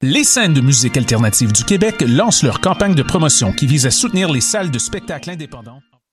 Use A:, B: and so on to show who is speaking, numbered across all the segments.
A: Les scènes de musique alternative du Québec lancent leur campagne de promotion qui vise à soutenir les salles de spectacle indépendants.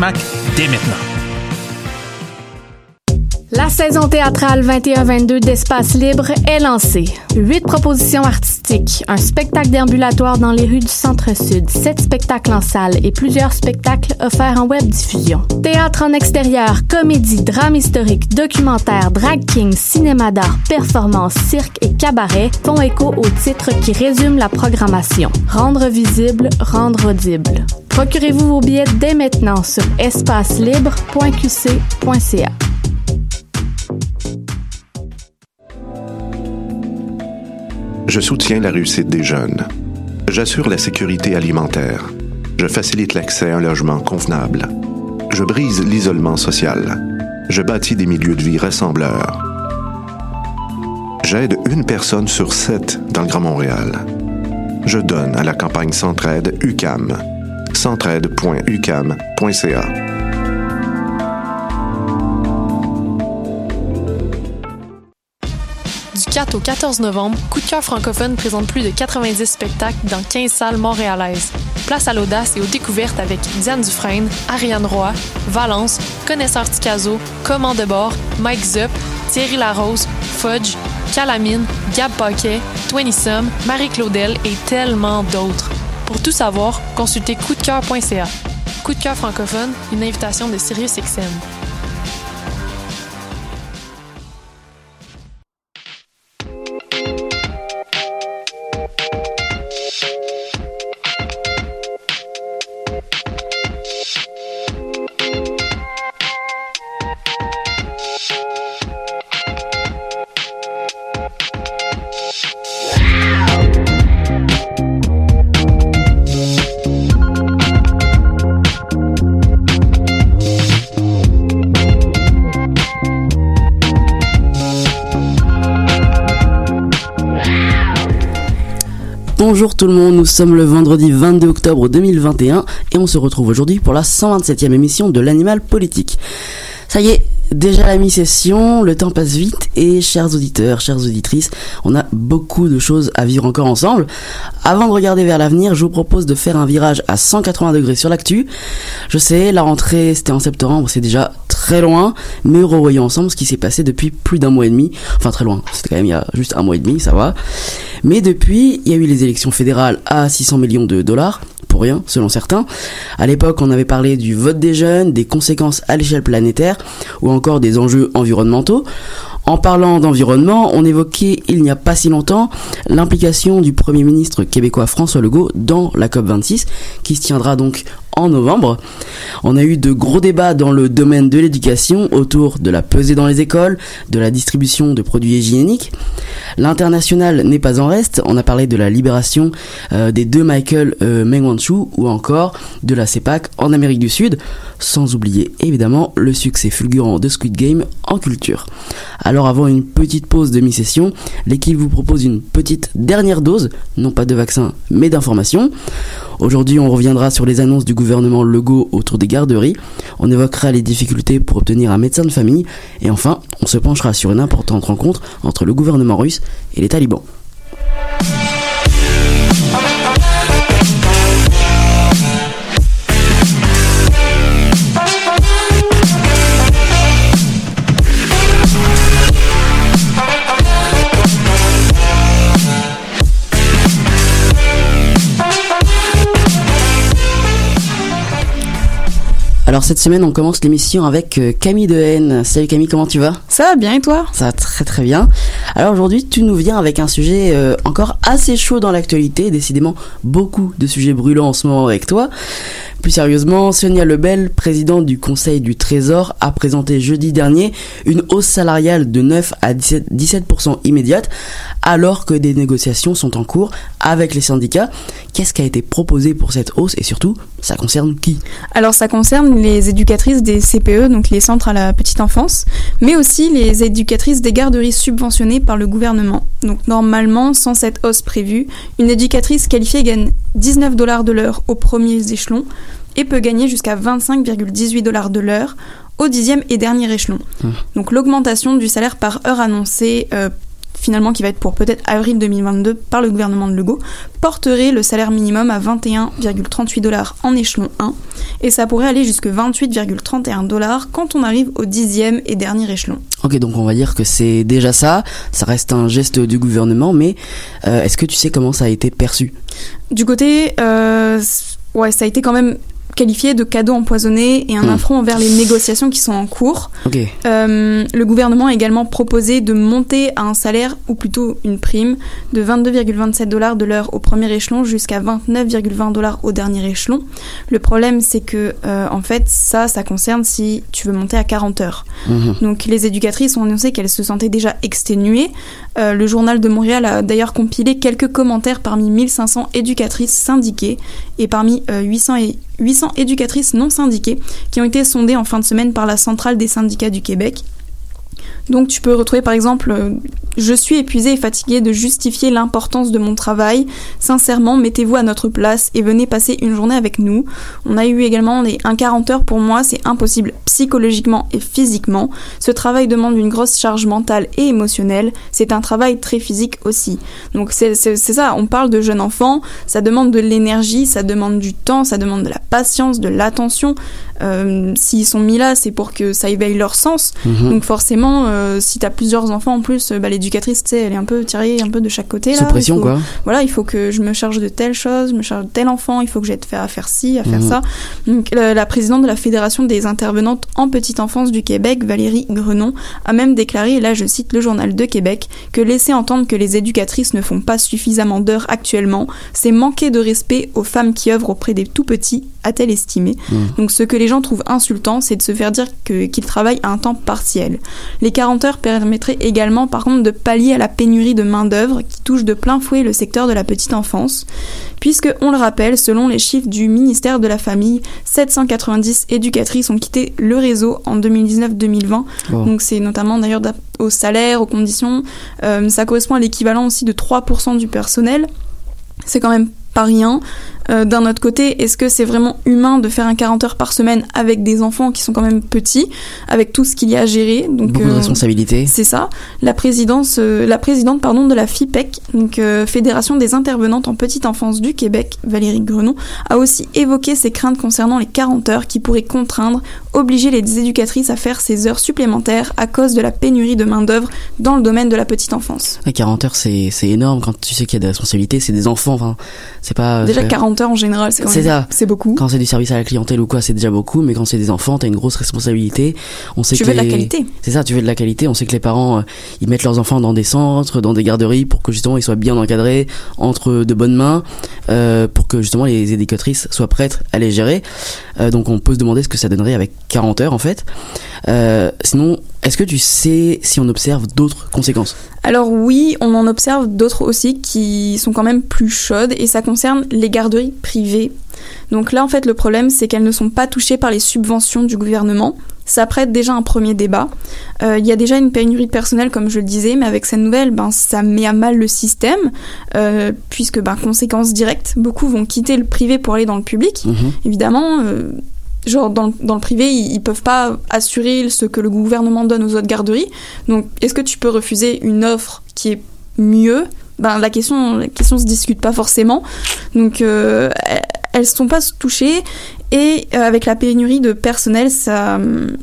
A: Dès maintenant.
B: La saison théâtrale 21-22 d'Espace Libre est lancée. Huit propositions artistiques, un spectacle déambulatoire dans les rues du Centre-Sud, sept spectacles en salle et plusieurs spectacles offerts en web diffusion. Théâtre en extérieur, comédie, drame historique, documentaire, drag king, cinéma d'art, performance, cirque et cabaret font écho aux titres qui résument la programmation. Rendre visible, rendre audible. Procurez-vous vos billets dès maintenant sur espacelibre.qc.ca.
C: Je soutiens la réussite des jeunes. J'assure la sécurité alimentaire. Je facilite l'accès à un logement convenable. Je brise l'isolement social. Je bâtis des milieux de vie rassembleurs. J'aide une personne sur sept dans le Grand Montréal. Je donne à la campagne Centraide UCAM.
D: Du 4 au 14 novembre, Coup de cœur francophone présente plus de 90 spectacles dans 15 salles montréalaises. Place à l'audace et aux découvertes avec Diane Dufresne, Ariane Roy, Valence, Connaisseur Ticazo, Command de bord, Mike Zup, Thierry Larose, Fudge, Calamine, Gab Paquet, Twenty Sum, Marie-Claudel et tellement d'autres. Pour tout savoir, consultez coupdecoeur.ca. Coup de cœur francophone, une invitation de SiriusXM.
E: Bonjour tout le monde, nous sommes le vendredi 22 octobre 2021 et on se retrouve aujourd'hui pour la 127e émission de l'animal politique. Ça y est, déjà la mi-session, le temps passe vite et chers auditeurs, chères auditrices, on a beaucoup de choses à vivre encore ensemble. Avant de regarder vers l'avenir, je vous propose de faire un virage à 180 degrés sur l'actu. Je sais, la rentrée c'était en septembre, c'est déjà très loin, mais revoyons ensemble ce qui s'est passé depuis plus d'un mois et demi. Enfin très loin, c'était quand même il y a juste un mois et demi, ça va. Mais depuis, il y a eu les élections fédérales à 600 millions de dollars, pour rien, selon certains. À l'époque, on avait parlé du vote des jeunes, des conséquences à l'échelle planétaire, ou encore des enjeux environnementaux. En parlant d'environnement, on évoquait il n'y a pas si longtemps l'implication du Premier ministre québécois François Legault dans la COP26, qui se tiendra donc en novembre. On a eu de gros débats dans le domaine de l'éducation autour de la pesée dans les écoles, de la distribution de produits hygiéniques. L'international n'est pas en reste. On a parlé de la libération euh, des deux Michael euh, Meng Wanzhou ou encore de la CEPAC en Amérique du Sud, sans oublier évidemment le succès fulgurant de Squid Game en culture. Alors avant une petite pause de mi-session, l'équipe vous propose une petite dernière dose, non pas de vaccin mais d'information. Aujourd'hui, on reviendra sur les annonces du gouvernement Legault autour des garderies. On évoquera les difficultés pour obtenir un médecin de famille. Et enfin, on se penchera sur une importante rencontre entre le gouvernement russe et les talibans. Alors cette semaine, on commence l'émission avec euh, Camille Dehaene. Salut Camille, comment tu vas?
F: Ça va bien et toi?
E: Ça va très très bien. Alors aujourd'hui, tu nous viens avec un sujet euh, encore assez chaud dans l'actualité. Décidément, beaucoup de sujets brûlants en ce moment avec toi. Plus sérieusement, Sonia Lebel, présidente du Conseil du Trésor, a présenté jeudi dernier une hausse salariale de 9 à 17%, immédiate, alors que des négociations sont en cours avec les syndicats. Qu'est-ce qui a été proposé pour cette hausse et surtout, ça concerne qui?
F: Alors ça concerne les éducatrices des CPE, donc les centres à la petite enfance, mais aussi les éducatrices des garderies subventionnées par le gouvernement. Donc normalement, sans cette hausse prévue, une éducatrice qualifiée gagne 19 dollars de l'heure aux premiers échelons et peut gagner jusqu'à 25,18 dollars de l'heure au dixième et dernier échelon.
E: Mmh.
F: Donc l'augmentation du salaire par heure annoncée euh, finalement qui va être pour peut-être avril 2022 par le gouvernement de Legault, porterait le salaire minimum à 21,38 dollars en échelon 1 et ça pourrait aller jusque 28,31 dollars quand on arrive au dixième et dernier échelon.
E: Ok, donc on va dire que c'est déjà ça, ça reste un geste du gouvernement, mais euh, est-ce que tu sais comment ça a été perçu?
F: Du côté, euh, ouais, ça a été quand même qualifié de cadeau empoisonné et un
E: Hmm.
F: affront envers les négociations qui sont en cours. Euh, le gouvernement a également proposé de monter à un salaire, ou plutôt une prime, de 22,27 dollars de l'heure au premier échelon jusqu'à 29,20 dollars au dernier échelon. Le problème, c'est que, euh, en fait, ça, ça concerne si tu veux monter à 40 heures.
E: Mhm.
F: Donc les éducatrices ont annoncé qu'elles se sentaient déjà exténuées. Euh, le journal de Montréal a d'ailleurs compilé quelques commentaires parmi 1500 éducatrices syndiquées et parmi euh, 800, et 800 éducatrices non syndiquées qui ont été sondées en fin de semaine par la centrale des syndicats du Québec. Donc tu peux retrouver par exemple euh, Je suis épuisée et fatiguée de justifier l'importance de mon travail. Sincèrement, mettez-vous à notre place et venez passer une journée avec nous. On a eu également des, un 40 heures pour moi, c'est impossible psychologiquement et physiquement. Ce travail demande une grosse charge mentale et émotionnelle. C'est un travail très physique aussi. Donc c'est ça, on parle de jeunes enfants, ça demande de l'énergie, ça demande du temps, ça demande de la patience, de l'attention. Euh, S'ils sont mis là, c'est pour que ça éveille leur sens.
E: Mhm.
F: Donc forcément, euh, si t'as plusieurs enfants en plus, euh, bah, l'éducatrice, tu sais, elle est un peu tirée un peu de chaque côté.
E: Sous
F: là.
E: pression,
F: faut-
E: quoi.
F: Voilà, il faut que je me charge de telle chose, je me charge de tel enfant, il faut que j'aide à faire ci, à faire
E: Mhm.
F: ça. Donc la, la présidente de la Fédération des intervenantes en petite enfance du Québec, Valérie Grenon, a même déclaré, et là je cite le journal de Québec, que laisser entendre que les éducatrices ne font pas suffisamment d'heures actuellement, c'est manquer de respect aux femmes qui œuvrent auprès des tout petits, a-t-elle estimé.
E: Mhm.
F: Donc ce que les gens trouvent insultant, c'est de se faire dire qu'ils travaillent à un temps partiel. Les 40 heures permettraient également par contre de pallier à la pénurie de main-d'œuvre qui touche de plein fouet le secteur de la petite enfance, puisque, on le rappelle, selon les chiffres du ministère de la Famille, 790 éducatrices ont quitté le réseau en 2019-2020.
E: Wow.
F: Donc c'est notamment d'ailleurs au salaire, aux conditions. Euh, ça correspond à l'équivalent aussi de 3% du personnel. C'est quand même pas rien. Euh, D'un autre côté, est-ce que c'est vraiment humain de faire un 40 heures par semaine avec des enfants qui sont quand même petits, avec tout ce qu'il y a à gérer Donc
E: Beaucoup de
F: euh,
E: responsabilités.
F: c'est ça. La présidence, euh, la présidente pardon de la FIPEC, donc Fédération des intervenantes en petite enfance du Québec, Valérie Grenon, a aussi évoqué ses craintes concernant les 40 heures qui pourraient contraindre, obliger les éducatrices à faire ces heures supplémentaires à cause de la pénurie de main d'œuvre dans le domaine de la petite enfance.
E: À 40 heures, c'est énorme quand tu sais qu'il y a des responsabilités, c'est des enfants, enfin, c'est pas...
F: Déjà
E: c'est-
F: 40 heures en général, c'est quand même
E: ça.
F: c'est beaucoup.
E: Quand c'est du service à la clientèle ou quoi, c'est déjà beaucoup, mais quand c'est des enfants, t'as une grosse responsabilité. On sait
F: Tu
E: que
F: veux de la qualité.
E: C'est ça, tu veux de la qualité. On sait que les parents, euh, ils mettent leurs enfants dans des centres, dans des garderies pour que justement ils soient bien encadrés, entre de bonnes mains, euh, pour que justement les éducatrices soient prêtes à les gérer. Euh, donc on peut se demander ce que ça donnerait avec 40 heures en fait. Euh, sinon, est-ce que tu sais si on observe d'autres conséquences?
F: Alors oui, on en observe d'autres aussi qui sont quand même plus chaudes et ça concerne les garderies privées. Donc là en fait le problème c'est qu'elles ne sont pas touchées par les subventions du gouvernement. Ça prête déjà un premier débat. Euh, Il y a déjà une pénurie de personnel comme je le disais, mais avec cette nouvelle, ben, ça met à mal le système, euh, puisque ben, conséquence directe, beaucoup vont quitter le privé pour aller dans le public.
E: Mhm.
F: Évidemment, euh, genre dans, le- dans le privé, ils, ils peuvent pas assurer ce que le gouvernement donne aux autres garderies. Donc, est-ce que tu peux refuser une offre qui est mieux? Ben la question, la question se discute pas forcément. Donc, euh, elles- sont pas touchées. Et euh, avec la pénurie de personnel, ça,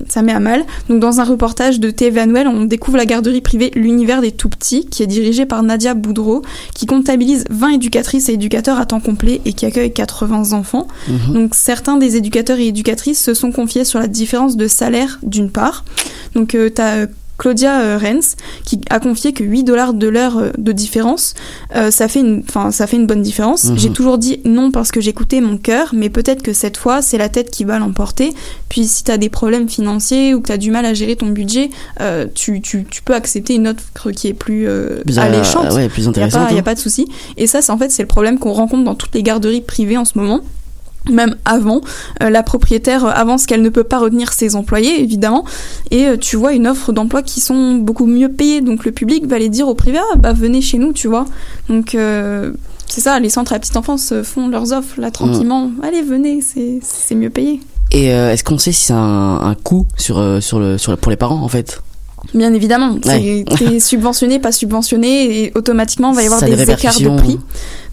F: ça met à mal. Donc dans un reportage de TV Annuel, on découvre la garderie privée L'Univers des Tout-Petits, qui est dirigée par Nadia Boudreau, qui comptabilise 20 éducatrices et éducateurs à temps complet et qui accueille 80 enfants.
E: Mhm.
F: Donc certains des éducateurs et éducatrices se sont confiés sur la différence de salaire d'une part. Donc tu as Claudia euh, Renz, qui a confié que 8 dollars de l'heure euh, de différence, euh, ça fait une, ça fait une bonne différence.
E: Mhm.
F: J'ai toujours dit non parce que j'écoutais mon cœur, mais peut-être que cette fois, c'est la tête qui va l'emporter. Puis si tu as des problèmes financiers ou que tu as du mal à gérer ton budget, euh, tu, tu, tu peux accepter une offre qui est plus, euh,
E: Plus,
F: alléchante.
E: ouais, plus
F: Il n'y a,
E: intéressante.
F: a
E: hein.
F: pas de souci. Et ça, c'est en fait, c'est le problème qu'on rencontre dans toutes les garderies privées en ce moment. Même avant, Euh, la propriétaire euh, avance qu'elle ne peut pas retenir ses employés, évidemment, et euh, tu vois une offre d'emploi qui sont beaucoup mieux payées. Donc le public va aller dire au privé, ah bah venez chez nous, tu vois. Donc euh, c'est ça, les centres à la petite enfance font leurs offres là tranquillement. Allez, venez, c'est mieux payé.
E: Et est-ce qu'on sait si c'est un, un coût sur, sur le, sur pour les parents en fait?
F: Bien évidemment,
E: Ouais.
F: c'est subventionné, pas subventionné, et automatiquement, il va y avoir
E: Ça des
F: écarts de prix.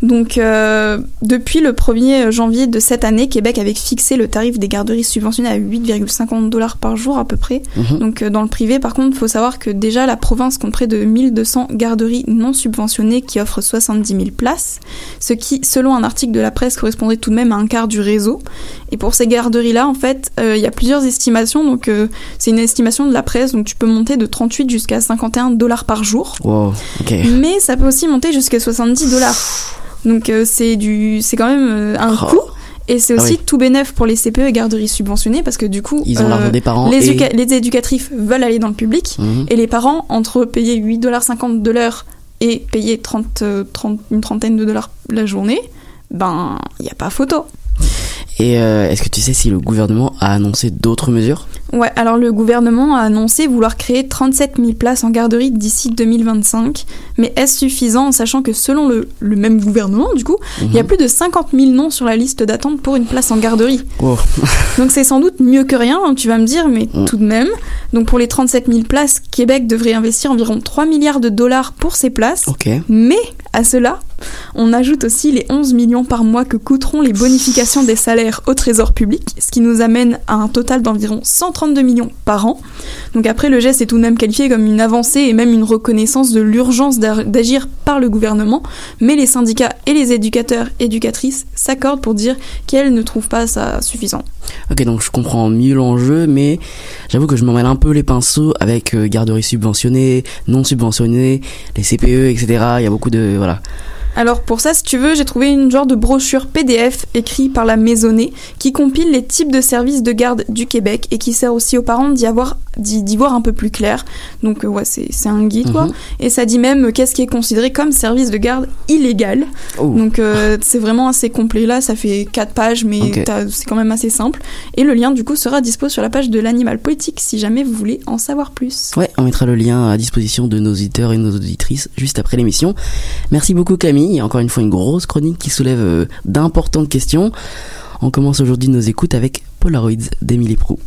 F: Donc, euh, depuis le 1er janvier de cette année, Québec avait fixé le tarif des garderies subventionnées à 8,50 dollars par jour à peu près.
E: Mhm.
F: Donc, euh, dans le privé, par contre, il faut savoir que déjà la province compte près de 1200 garderies non subventionnées qui offrent 70 000 places, ce qui, selon un article de la presse, correspondrait tout de même à un quart du réseau. Et pour ces garderies-là, en fait, euh, il y a plusieurs estimations. Donc, c'est une estimation de la presse, donc tu peux monter de 38 jusqu'à 51 dollars par jour.
E: Wow, ok.
F: Mais ça peut aussi monter jusqu'à 70 dollars. Donc euh, c'est du, c'est quand même euh, un
E: Oh.
F: coût. Et c'est
E: Ah
F: aussi
E: oui.
F: tout bénef pour les CPE et garderies subventionnées parce que du coup,
E: Ils ont
F: euh,
E: des parents
F: les,
E: et...
F: les éducatrices veulent aller dans le public
E: Mhm.
F: et les parents, entre payer 8,50$ de l'heure et payer 30, euh, 30, une trentaine de dollars la journée, ben, il n'y a pas photo.
E: Et euh, est-ce que tu sais si le gouvernement a annoncé d'autres mesures?
F: Ouais, alors le gouvernement a annoncé vouloir créer 37 000 places en garderie d'ici 2025, mais est-ce suffisant en sachant que selon le, le même gouvernement, du coup, il y a
E: Mhm.
F: plus de 50 000 noms sur la liste d'attente pour une place en garderie.
E: Wow.
F: Donc c'est sans doute mieux que rien, hein, tu vas me dire, mais
E: Mm.
F: tout de même. Donc pour les 37 000 places, Québec devrait investir environ 3 milliards de dollars pour ces places. Mais à cela, on ajoute aussi les 11 millions par mois que coûteront les bonifications des salaires au trésor public, ce qui nous amène à un total d'environ 132 millions par an. Donc après, le geste est tout de même qualifié comme une avancée et même une reconnaissance de l'urgence d'agir par le gouvernement, mais les syndicats et les éducateurs éducatrices s'accordent pour dire qu'elles ne trouvent pas ça suffisant.
E: Ok, donc je comprends mieux l'enjeu, mais j'avoue que je m'en mêle un peu les pinceaux avec euh, garderies subventionnées, non subventionnées, les CPE, etc. Il y a beaucoup de... Voilà.
F: Alors pour ça, si tu veux, j'ai trouvé une genre de brochure PDF écrit par la Maisonnée qui compile les types de services de garde du Québec et qui sert aussi aux parents d'y avoir d'y voir un peu plus clair. Donc euh, ouais, c'est c'est un guide quoi.
E: Mhm.
F: Et ça dit même euh, qu'est-ce qui est considéré comme service de garde illégal.
E: Oh.
F: Donc euh, c'est vraiment assez complet là, ça fait 4 pages mais c'est quand même assez simple. Et le lien du coup sera dispo sur la page de l'animal politique si jamais vous voulez en savoir plus.
E: Ouais, on mettra le lien à disposition de nos auditeurs et nos auditrices juste après l'émission. Merci beaucoup Camille. Encore une fois une grosse chronique qui soulève euh, d'importantes questions. On commence aujourd'hui nos écoutes avec Polaroids d'Emilie Prou.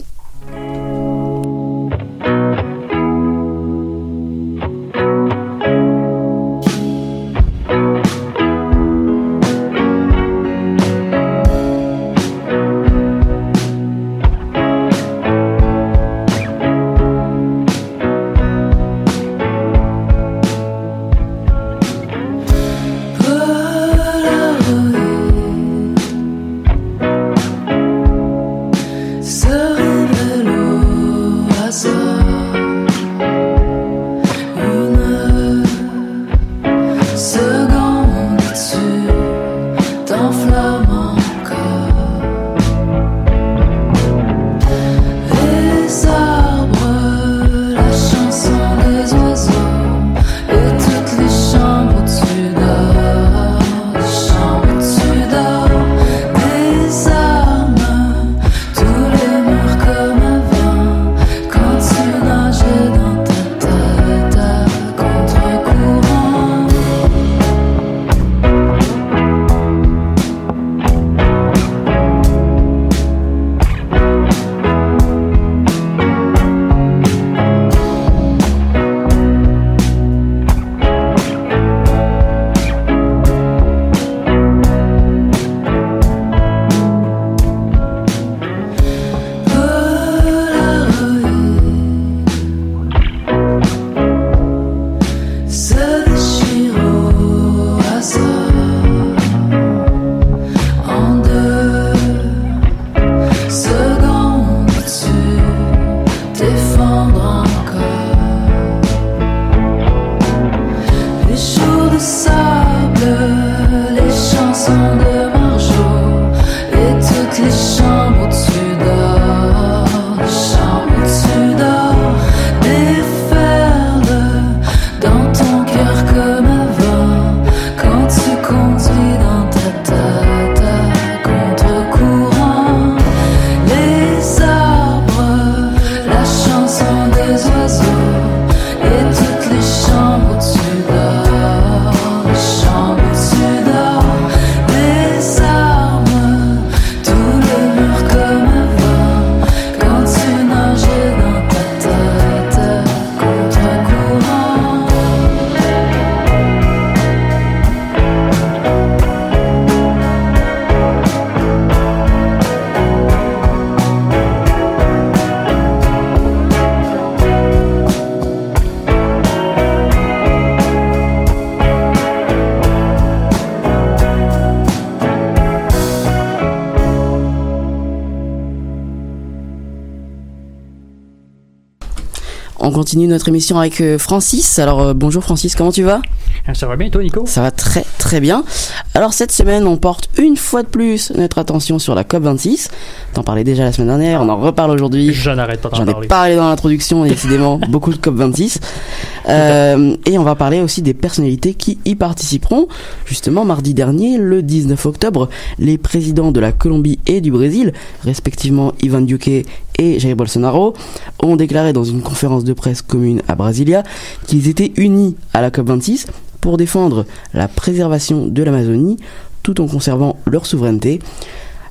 E: Continue notre émission avec euh, Francis. Alors euh, bonjour Francis, comment tu vas?
G: Ah, Ça va bien toi Nico?
E: Ça va très très bien. Alors cette semaine, on porte une fois de plus notre attention sur la COP26. T'en parlais déjà la semaine dernière, on en reparle aujourd'hui.
G: Je n'arrête pas d'en
E: J'en ai parlé dans l'introduction, décidément, beaucoup de COP26. Euh, et on va parler aussi des personnalités qui y participeront. Justement, mardi dernier, le 19 octobre, les présidents de la Colombie et du Brésil, respectivement Ivan Duque et Jair Bolsonaro, ont déclaré dans une conférence de presse commune à Brasilia qu'ils étaient unis à la COP26 pour défendre la préservation de l'Amazonie tout en conservant leur souveraineté.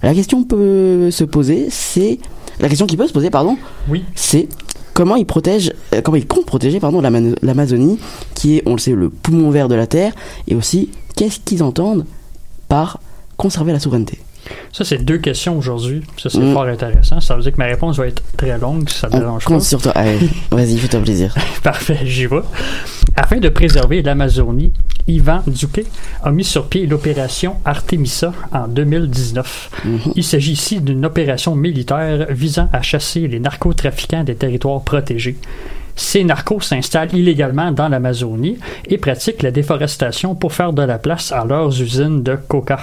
E: La question peut se poser, c'est la question qui peut se poser, pardon,
G: Oui.
E: c'est comment ils protègent, euh, comment ils comptent protéger, pardon, l'Ama- l'Amazonie, qui est, on le sait, le poumon vert de la Terre, et aussi qu'est-ce qu'ils entendent par conserver la souveraineté?
G: Ça c'est deux questions aujourd'hui. Ça c'est
E: Mm.
G: fort intéressant. Ça veut dire que ma réponse va être très longue si ça te
E: On
G: dérange pas.
E: compte sur toi. Vas-y, fais-toi plaisir.
G: Parfait, j'y vais. Afin de préserver l'Amazonie, Ivan Duque a mis sur pied l'opération Artemisa en 2019.
E: Mhm.
G: Il s'agit ici d'une opération militaire visant à chasser les narcotrafiquants des territoires protégés. Ces narcos s'installent illégalement dans l'Amazonie et pratiquent la déforestation pour faire de la place à leurs usines de coca.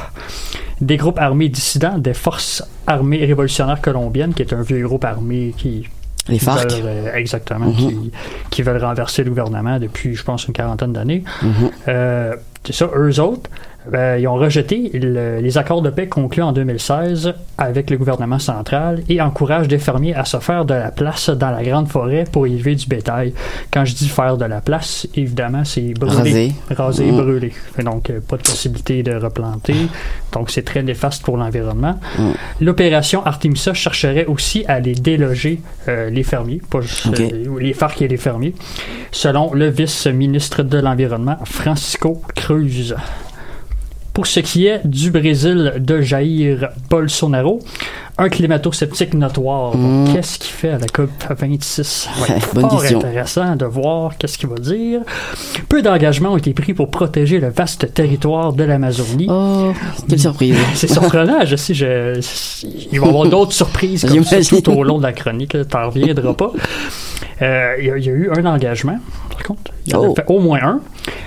G: Des groupes armés dissidents des forces armées révolutionnaires colombiennes, qui est un vieux groupe armé qui
E: Les FARC.
G: veulent, euh, exactement,
E: Mhm.
G: qui, qui veulent renverser le gouvernement depuis, je pense, une quarantaine d'années.
E: Mhm.
G: Euh, c'est ça, eux autres, euh, ils ont rejeté le- les accords de paix conclus en 2016 avec le gouvernement central et encouragent des fermiers à se faire de la place dans la grande forêt pour élever du bétail. Quand je dis faire de la place, évidemment, c'est brûler.
E: Raser.
G: Raser
E: Mhm.
G: brûler. Donc, euh, pas de possibilité de replanter. Donc, c'est très néfaste pour l'environnement.
E: Mhm.
G: L'opération Artemisa chercherait aussi à les déloger, euh, les fermiers, pas juste euh, les FARC et les fermiers, selon le vice-ministre de l'Environnement, Francisco Cruz. Pour ce qui est du Brésil de Jair Bolsonaro, un climato-sceptique notoire.
E: Mm.
G: Qu'est-ce qu'il fait à la COP 26 Ouais,
E: Bonne
G: fort
E: question.
G: intéressant de voir qu'est-ce qu'il va dire. Peu d'engagements ont été pris pour protéger le vaste territoire de l'Amazonie.
E: Oh, quelle surprise.
G: C'est surprenant, je sais, je, il va y avoir d'autres surprises comme ça
E: J'imagine.
G: tout au long de la chronique, t'en reviendras pas. Euh, il, y a, il y a eu un engagement, par contre, il y en
E: Oh.
G: a fait au moins un.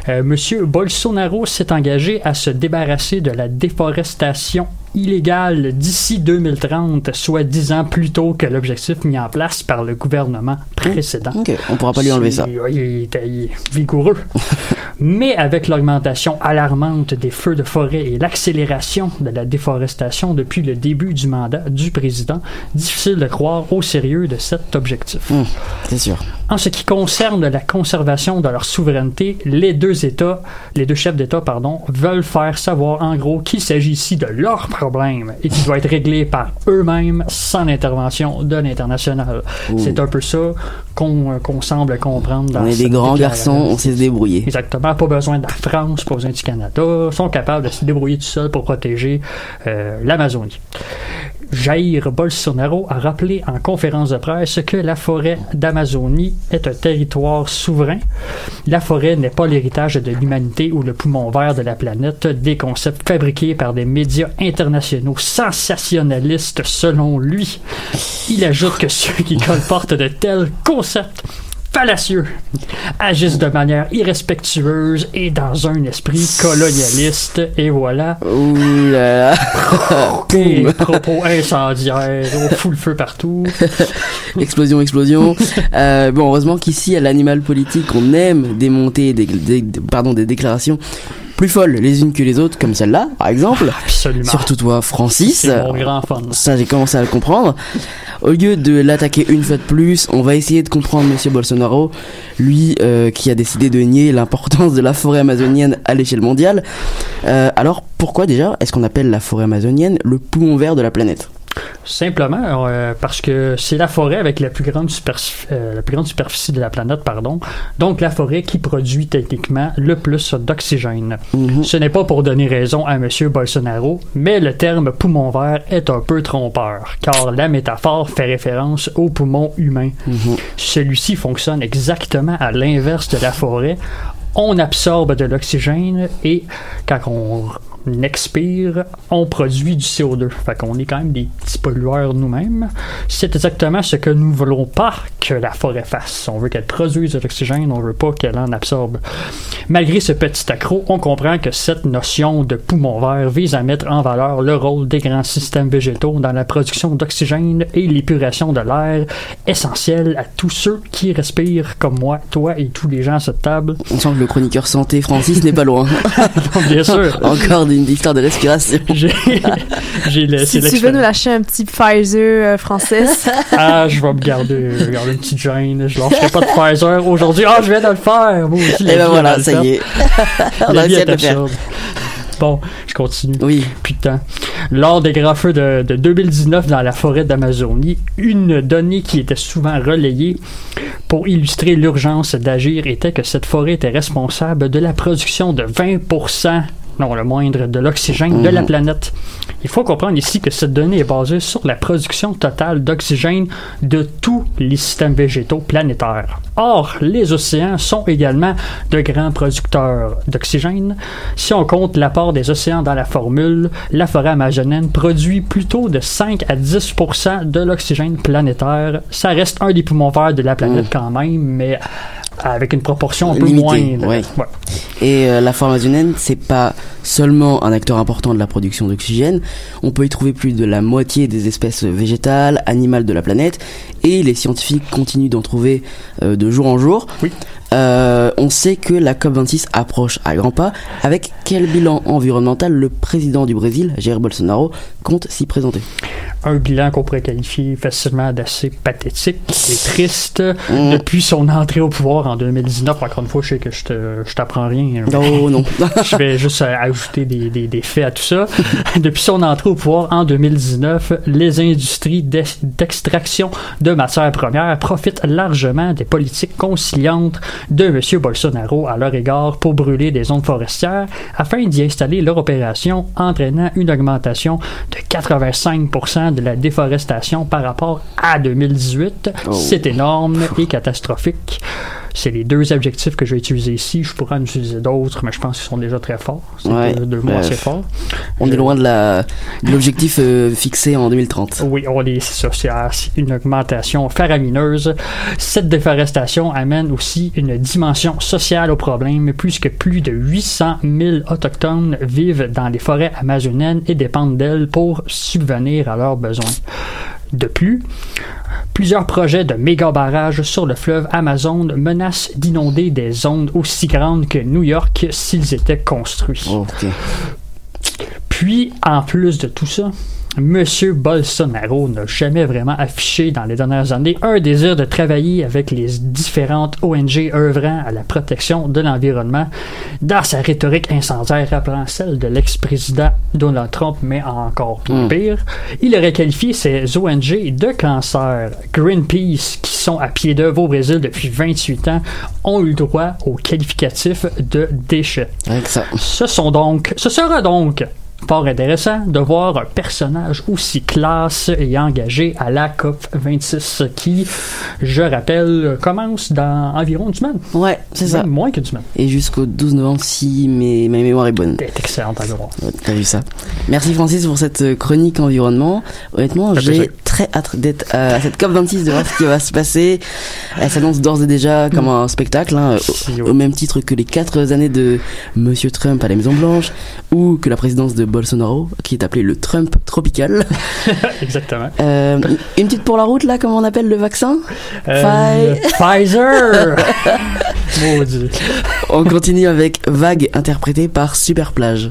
G: Euh, Monsieur Bolsonaro s'est engagé à se débarrasser de la déforestation illégale d'ici 2030, soit dix ans plus tôt que l'objectif mis en place par le gouvernement précédent.
E: Ok, on pourra pas lui enlever ça.
G: Ouais, Il est vigoureux. Mais avec l'augmentation alarmante des feux de forêt et l'accélération de la déforestation depuis le début du mandat du président, difficile de croire au sérieux de cet objectif.
E: Hum, c'est sûr.
G: En ce qui concerne la conservation de leur souveraineté, les deux États, les deux chefs d'État, pardon, veulent faire savoir en gros qu'il s'agit ici de leur problème et qui doit être réglé par eux-mêmes sans l'intervention de l'international. C'est un peu ça qu'on euh, qu'on semble comprendre dans
E: On est des grands garçons, on sait se débrouiller.
G: Exactement. Pas besoin de la France, pas besoin du Canada. Sont capables de se débrouiller tout seuls pour protéger euh, l'Amazonie. Jair Bolsonaro a rappelé en conférence de presse que la forêt d'Amazonie est un territoire souverain. La forêt n'est pas l'héritage de l'humanité ou le poumon vert de la planète, des concepts fabriqués par des médias internationaux sensationnalistes selon lui. Il ajoute que ceux qui colportent de tels concepts fallacieux agissent de manière irrespectueuse et dans un esprit colonialiste. Et voilà,
E: Ouh là là.
G: des propos incendiaires, on fout le feu partout.
E: explosion, explosion. Euh, bon, heureusement qu'ici, à l'animal politique, on aime démonter des- des- pardon, des déclarations plus folles les unes que les autres, comme celle-là, par exemple.
G: Absolument.
E: Surtout toi, Francis.
G: Mon grand.
E: Ça, j'ai commencé à le comprendre. Au lieu de l'attaquer une fois de plus, on va essayer de comprendre Monsieur Bolsonaro, lui euh, qui a décidé de nier l'importance de la forêt amazonienne à l'échelle mondiale. Euh, alors, pourquoi déjà est-ce qu'on appelle la forêt amazonienne le poumon vert de la planète?
G: Simplement euh, parce que c'est la forêt avec la plus grande superficie, la plus grande superficie de la planète, pardon. Donc la forêt qui produit techniquement le plus d'oxygène.
E: Mhm.
G: Ce n'est pas pour donner raison à M. Bolsonaro, mais le terme poumon vert est un peu trompeur, car la métaphore fait référence au poumon humain.
E: Mhm.
G: Celui-ci fonctionne exactement à l'inverse de la forêt. On absorbe de l'oxygène et quand on expire, on produit du CO2. Fait qu'on est quand même des petits pollueurs nous-mêmes. C'est exactement ce que nous voulons pas que la forêt fasse. On veut qu'elle produise de l'oxygène, on veut pas qu'elle en absorbe. Malgré ce petit accroc, on comprend que cette notion de poumon vert vise à mettre en valeur le rôle des grands systèmes végétaux dans la production d'oxygène et l'épuration de l'air, essentiel à tous ceux qui respirent comme moi, toi et tous les gens à cette table.
E: On sent que le chroniqueur santé Francis n'est pas loin.
G: Bien sûr.
E: Encore une histoire de respiration.
G: J'ai,
H: Si tu veux nous lâcher un petit Pfizer euh, française.
G: Ah, je vais me garder, je vais garder une petite gêne. Je lâcherai pas de Pfizer aujourd'hui. Ah, je viens de le faire. Moi aussi,
E: Et ben
G: vie,
E: voilà, ça y est. On a essayé de le faire.
G: Bon, je continue.
E: Oui.
G: Putain. Lors des grands feux de, de 2019 dans la forêt d'Amazonie, une donnée qui était souvent relayée pour illustrer l'urgence d'agir était que cette forêt était responsable de la production de 20%, non le moindre, de l'oxygène de la
E: Mhm.
G: planète. Il faut comprendre ici que cette donnée est basée sur la production totale d'oxygène de tous les systèmes végétaux planétaires. Or, les océans sont également de grands producteurs d'oxygène. Si on compte l'apport des océans dans la formule, la forêt amazonienne produit plutôt de 5 à 10% de l'oxygène planétaire. Ça reste un des poumons verts de la planète quand même, mais avec une proportion un peu
E: ouais.
G: Ouais.
E: Et euh, la forêt amazonienne, c'est pas seulement un acteur important de la production d'oxygène. On peut y trouver plus de la moitié des espèces végétales, animales de la planète, et les scientifiques continuent d'en trouver euh, de jour en jour.
G: Oui.
E: Euh, on sait que la COP26 approche à grands pas. Avec quel bilan environnemental le président du Brésil, Jair Bolsonaro, compte s'y présenter?
G: Un bilan qu'on pourrait qualifier facilement d'assez pathétique et triste
E: Mm.
G: depuis son entrée au pouvoir en 2019. Encore une fois, je sais que je t'apprends rien.
E: Oh non.
G: je vais juste euh, ajouter des, des- des faits à tout ça. Depuis son entrée au pouvoir en 2019, les industries d'ex- d'extraction de matières premières profitent largement des politiques conciliantes de M. Bolsonaro à leur égard pour brûler des zones forestières afin d'y installer leur opération, entraînant une augmentation de 85% de la déforestation par rapport à 2018.
E: Oh.
G: C'est énorme et catastrophique. C'est les deux objectifs que je vais utiliser ici. Je pourrais en utiliser d'autres, mais je pense qu'ils sont déjà très forts. C'est
E: Ouais,
G: deux, deux mots
E: bref.
G: assez forts.
E: On est loin de la de l'objectif euh, fixé en 2030.
G: Oui, on est, c'est ah, une augmentation faramineuse. Cette déforestation amène aussi une dimension sociale au problème, puisque plus de 800 000 autochtones vivent dans les forêts amazoniennes et dépendent d'elles pour subvenir à leurs besoins. De plus, plusieurs projets de méga barrages sur le fleuve Amazon menacent d'inonder des zones aussi grandes que New York s'ils étaient construits.
E: Oh.
G: Puis, en plus de tout ça, Monsieur Bolsonaro n'a jamais vraiment affiché dans les dernières années un désir de travailler avec les différentes ONG œuvrant à la protection de l'environnement dans sa rhétorique incendiaire rappelant celle de l'ex-président Donald Trump, mais encore
E: Mm.
G: pire. Il aurait qualifié ces ONG de cancer. Greenpeace, qui sont à pied d'œuvre au Brésil depuis 28 ans, ont eu droit au qualificatif de déchets.
E: Ça.
G: Ce sont donc, ce sera donc fort intéressant de voir un personnage aussi classe et engagé à la COP 26 qui, je rappelle, commence dans environ une semaine.
E: Ouais, c'est ça.
G: Moins qu'une semaine.
E: Et jusqu'au 12 novembre, si mes, ma mémoire est bonne.
G: C'est excellent à voir.
E: Ouais, T'as vu ça. Merci Francis pour cette euh, chronique environnement. Honnêtement, j'ai. Très hâte d'être euh, à cette COP26 de voir ce qui va se passer. Elle s'annonce d'ores et déjà comme un spectacle, hein, au, même titre que les quatre années de Monsieur Trump à la Maison Blanche ou que la présidence de Bolsonaro, qui est appelée le Trump tropical.
G: Exactement.
E: Euh, une petite pour la route là, comment on appelle le vaccin?
G: Euh, Pfizer! Maudit.
E: On continue avec Vague interprété par Superplage.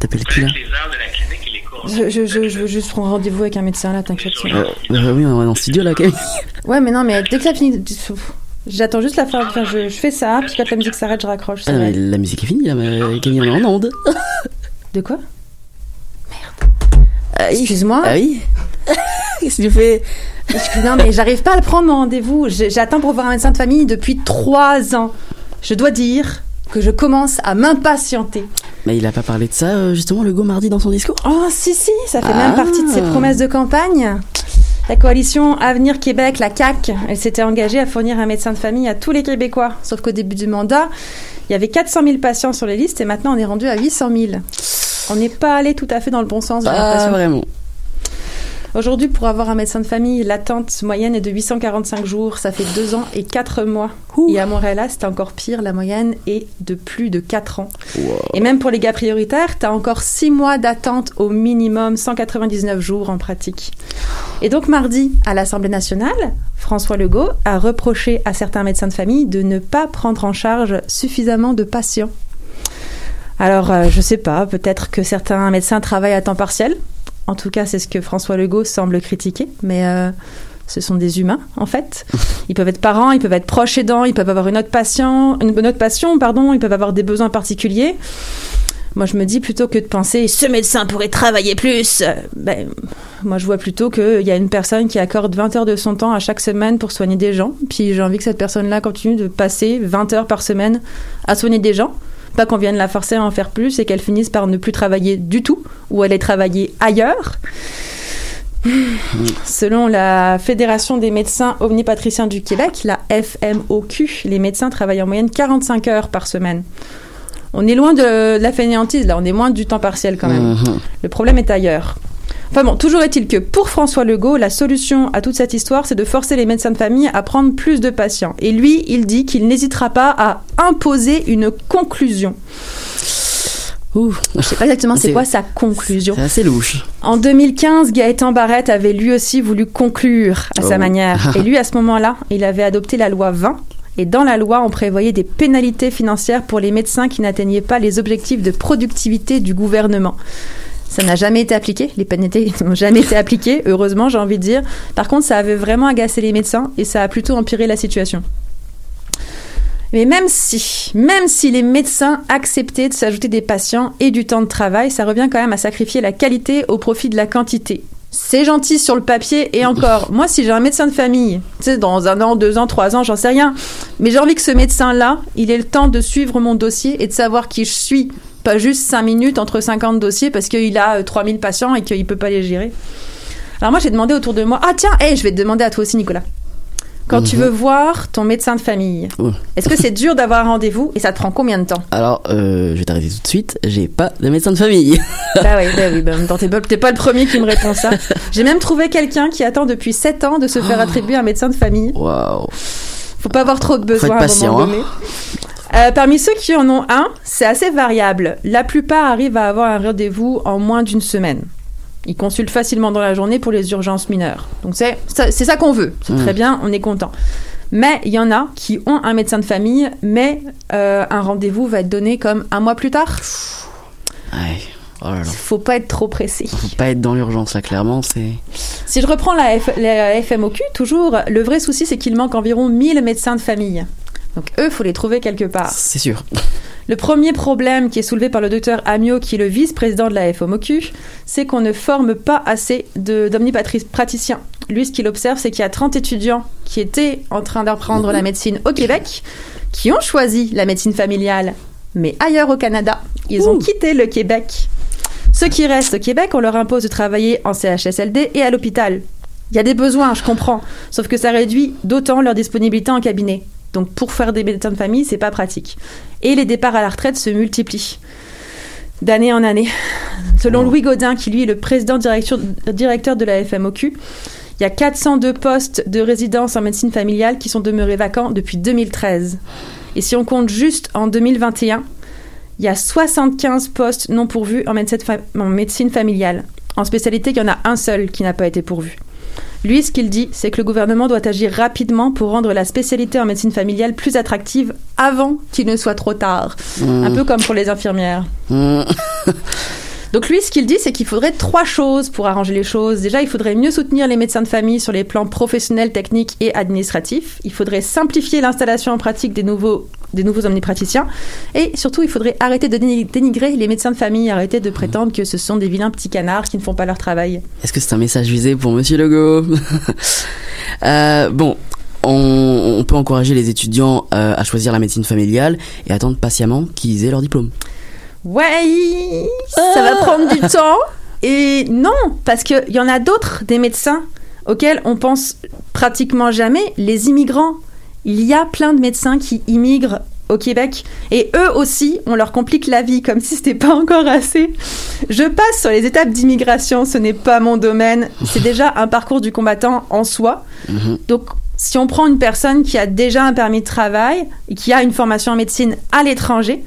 E: Camille, t'appelles qui là
I: Je, je, je, je veux juste prendre rendez-vous avec un médecin là, t'inquiète.
E: euh, euh, Oui, on est en studio là, Camille.
I: Ouais, mais non, mais dès que ça finit, j'attends juste la fin. Enfin, je, je fais ça, puis quand la musique s'arrête, je raccroche.
E: Ah, mais la musique est finie là, mais Camille, on est en onde.
I: De quoi
E: Ah, oui.
I: Excuse-moi.
E: Ah oui Qu'est-ce que tu fais?
I: Excuse- Non, mais j'arrive pas à le prendre mon rendez-vous. J'attends pour voir un médecin de famille depuis trois ans. Je dois dire que je commence à m'impatienter.
E: Mais il a pas parlé de ça, euh, justement, le go mardi dans son discours?
I: Oh, si, si, ça fait
E: Ah.
I: même partie de ses promesses de campagne. La coalition Avenir Québec, la CAQ, elle s'était engagée à fournir un médecin de famille à tous les Québécois. Sauf qu'au début du mandat, il y avait 400 000 patients sur les listes et maintenant on est rendu à 800 000. On n'est pas allé tout à fait dans le bon sens,
E: Ah, vraiment.
I: Aujourd'hui, pour avoir un médecin de famille, l'attente moyenne est de 845 jours. Ça fait deux ans et quatre mois. Et à Montréal, c'est encore pire. La moyenne est de plus de 4 ans. Et même pour les gars prioritaires, tu as encore 6 mois d'attente au minimum, 199 jours en pratique. Et donc mardi, à l'Assemblée nationale, François Legault a reproché à certains médecins de famille de ne pas prendre en charge suffisamment de patients. Alors, euh, je sais pas, peut-être que certains médecins travaillent à temps partiel. En tout cas, c'est ce que François Legault semble critiquer, mais euh, ce sont des humains, en fait. Ils peuvent être parents, ils peuvent être proches aidants, ils peuvent avoir une autre, patient, une autre passion, pardon, ils peuvent avoir des besoins particuliers. Moi, je me dis plutôt que de penser ce médecin pourrait travailler plus. euh, Ben, moi, je vois plutôt qu'il y a une personne qui accorde 20 heures de son temps à chaque semaine pour soigner des gens. Puis j'ai envie que cette personne-là continue de passer 20 heures par semaine à soigner des gens. Pas qu'on vienne la forcer à en faire plus et qu'elle finisse par ne plus travailler du tout ou aller travailler ailleurs. Selon la Fédération des médecins omnipatriciens du Québec, la FMOQ, les médecins travaillent en moyenne 45 heures par semaine. On est loin de la fainéantise, là, on est loin du temps partiel quand même.
E: Mhm.
I: Le problème est ailleurs. Enfin bon, toujours est-il que pour François Legault, la solution à toute cette histoire, c'est de forcer les médecins de famille à prendre plus de patients. Et lui, il dit qu'il n'hésitera pas à imposer une conclusion.
E: Ouh,
I: Je sais pas exactement c'est quoi sa conclusion.
E: c'est assez louche.
I: En 2015, Gaëtan Barrette avait lui aussi voulu conclure à sa
E: Oh.
I: manière. Et lui, à ce moment-là, il avait adopté la loi 20. Et dans la loi, on prévoyait des pénalités financières pour les médecins qui n'atteignaient pas les objectifs de productivité du gouvernement. Ça n'a jamais été appliqué. Les pénalités n'ont jamais été appliquées, heureusement, j'ai envie de dire. Par contre, ça avait vraiment agacé les médecins et ça a plutôt empiré la situation. Mais même si, les médecins acceptaient de s'ajouter des patients et du temps de travail, ça revient quand même à sacrifier la qualité au profit de la quantité. C'est gentil sur le papier et encore, moi si j'ai un médecin de famille, dans un an, deux ans, trois ans, j'en sais rien, mais j'ai envie que ce médecin-là, il ait le temps de suivre mon dossier et de savoir qui je suis, pas juste cinq minutes entre 50 dossiers parce qu'il a euh, 3000 patients et qu'il peut pas les gérer. Alors moi j'ai demandé autour de moi, ah tiens, hey, je vais te demander à toi aussi Nicolas. Quand tu
E: Mhm.
I: veux voir ton médecin de famille,
E: Oh.
I: est-ce que c'est dur d'avoir un rendez-vous et ça te prend combien de temps?
E: Alors, euh, je vais t'arrêter tout de suite, j'ai pas de médecin de famille.
I: Bah oui, bah oui, bah t'es pas, t'es pas le premier qui me répond ça. J'ai même trouvé quelqu'un qui attend depuis 7 ans de se faire attribuer un médecin de famille.
E: Waouh.
I: Faut pas avoir trop de besoins à un moment
E: hein.
I: donné. Euh, parmi ceux qui en ont un, c'est assez variable. La plupart arrivent à avoir un rendez-vous en moins d'une semaine. Ils consultent facilement dans la journée pour les urgences mineures. Donc c'est ça, ça qu'on veut. C'est
E: Mm.
I: très bien, on est content. Mais il y en a qui ont un médecin de famille, mais euh, un rendez-vous va être donné comme un mois plus tard.
E: Ouais. Oh là là.
I: Faut pas être trop pressé.
E: Faut pas être dans l'urgence là, clairement, c'est.
I: Si je reprends la, F- la FMOQ, toujours, le vrai souci, c'est qu'il manque environ 1000 médecins de famille. Donc eux, faut les trouver quelque part.
E: C'est sûr.
I: Le premier problème qui est soulevé par le docteur Amiot, qui est le vice-président de la FMOQ, c'est qu'on ne forme pas assez d'omnipraticiens. Lui, ce qu'il observe, c'est qu'il y a 30 étudiants qui étaient en train d'apprendre la médecine au Québec, qui ont choisi la médecine familiale, mais ailleurs au Canada. Ils ont quitté le Québec. Ceux qui restent au Québec, on leur impose de travailler en CHSLD et à l'hôpital. Il y a des besoins, je comprends, sauf que ça réduit d'autant leur disponibilité en cabinet. Donc pour faire des médecins de famille, c'est pas pratique. Et les départs à la retraite se multiplient d'année en année. Selon Louis Godin, qui lui est le président directeur, directeur de la FMOQ, il y a 402 postes de résidence en médecine familiale qui sont demeurés vacants depuis 2013. Et si on compte juste en 2021, il y a 75 postes non pourvus en médecine, fa- en médecine familiale. En spécialité, il y en a un seul qui n'a pas été pourvu. Lui, ce qu'il dit, c'est que le gouvernement doit agir rapidement pour rendre la spécialité en médecine familiale plus attractive avant qu'il ne soit trop tard.
E: Mmh.
I: Un peu comme pour les infirmières.
E: Mmh.
I: Donc lui, ce qu'il dit, c'est qu'il faudrait trois choses pour arranger les choses. Déjà, il faudrait mieux soutenir les médecins de famille sur les plans professionnels, techniques et administratifs. Il faudrait simplifier l'installation en pratique des nouveaux des nouveaux omnipraticiens. Et surtout, il faudrait arrêter de déni- dénigrer les médecins de famille, arrêter de prétendre que ce sont des vilains petits canards qui ne font pas leur travail.
E: Est-ce que c'est un message visé pour Monsieur Legault Euh, Bon, on, on peut encourager les étudiants euh, à choisir la médecine familiale et attendre patiemment qu'ils aient leur diplôme.
I: Ouais, ça va prendre du temps. Et non, parce qu'il y en a d'autres, des médecins auxquels on pense pratiquement jamais, les immigrants. Il y a plein de médecins qui immigrent au Québec et eux aussi, on leur complique la vie comme si c'était pas encore assez. Je passe sur les étapes d'immigration, ce n'est pas mon domaine. C'est déjà un parcours du combattant en soi. Donc, si on prend une personne qui a déjà un permis de travail et qui a une formation en médecine à l'étranger,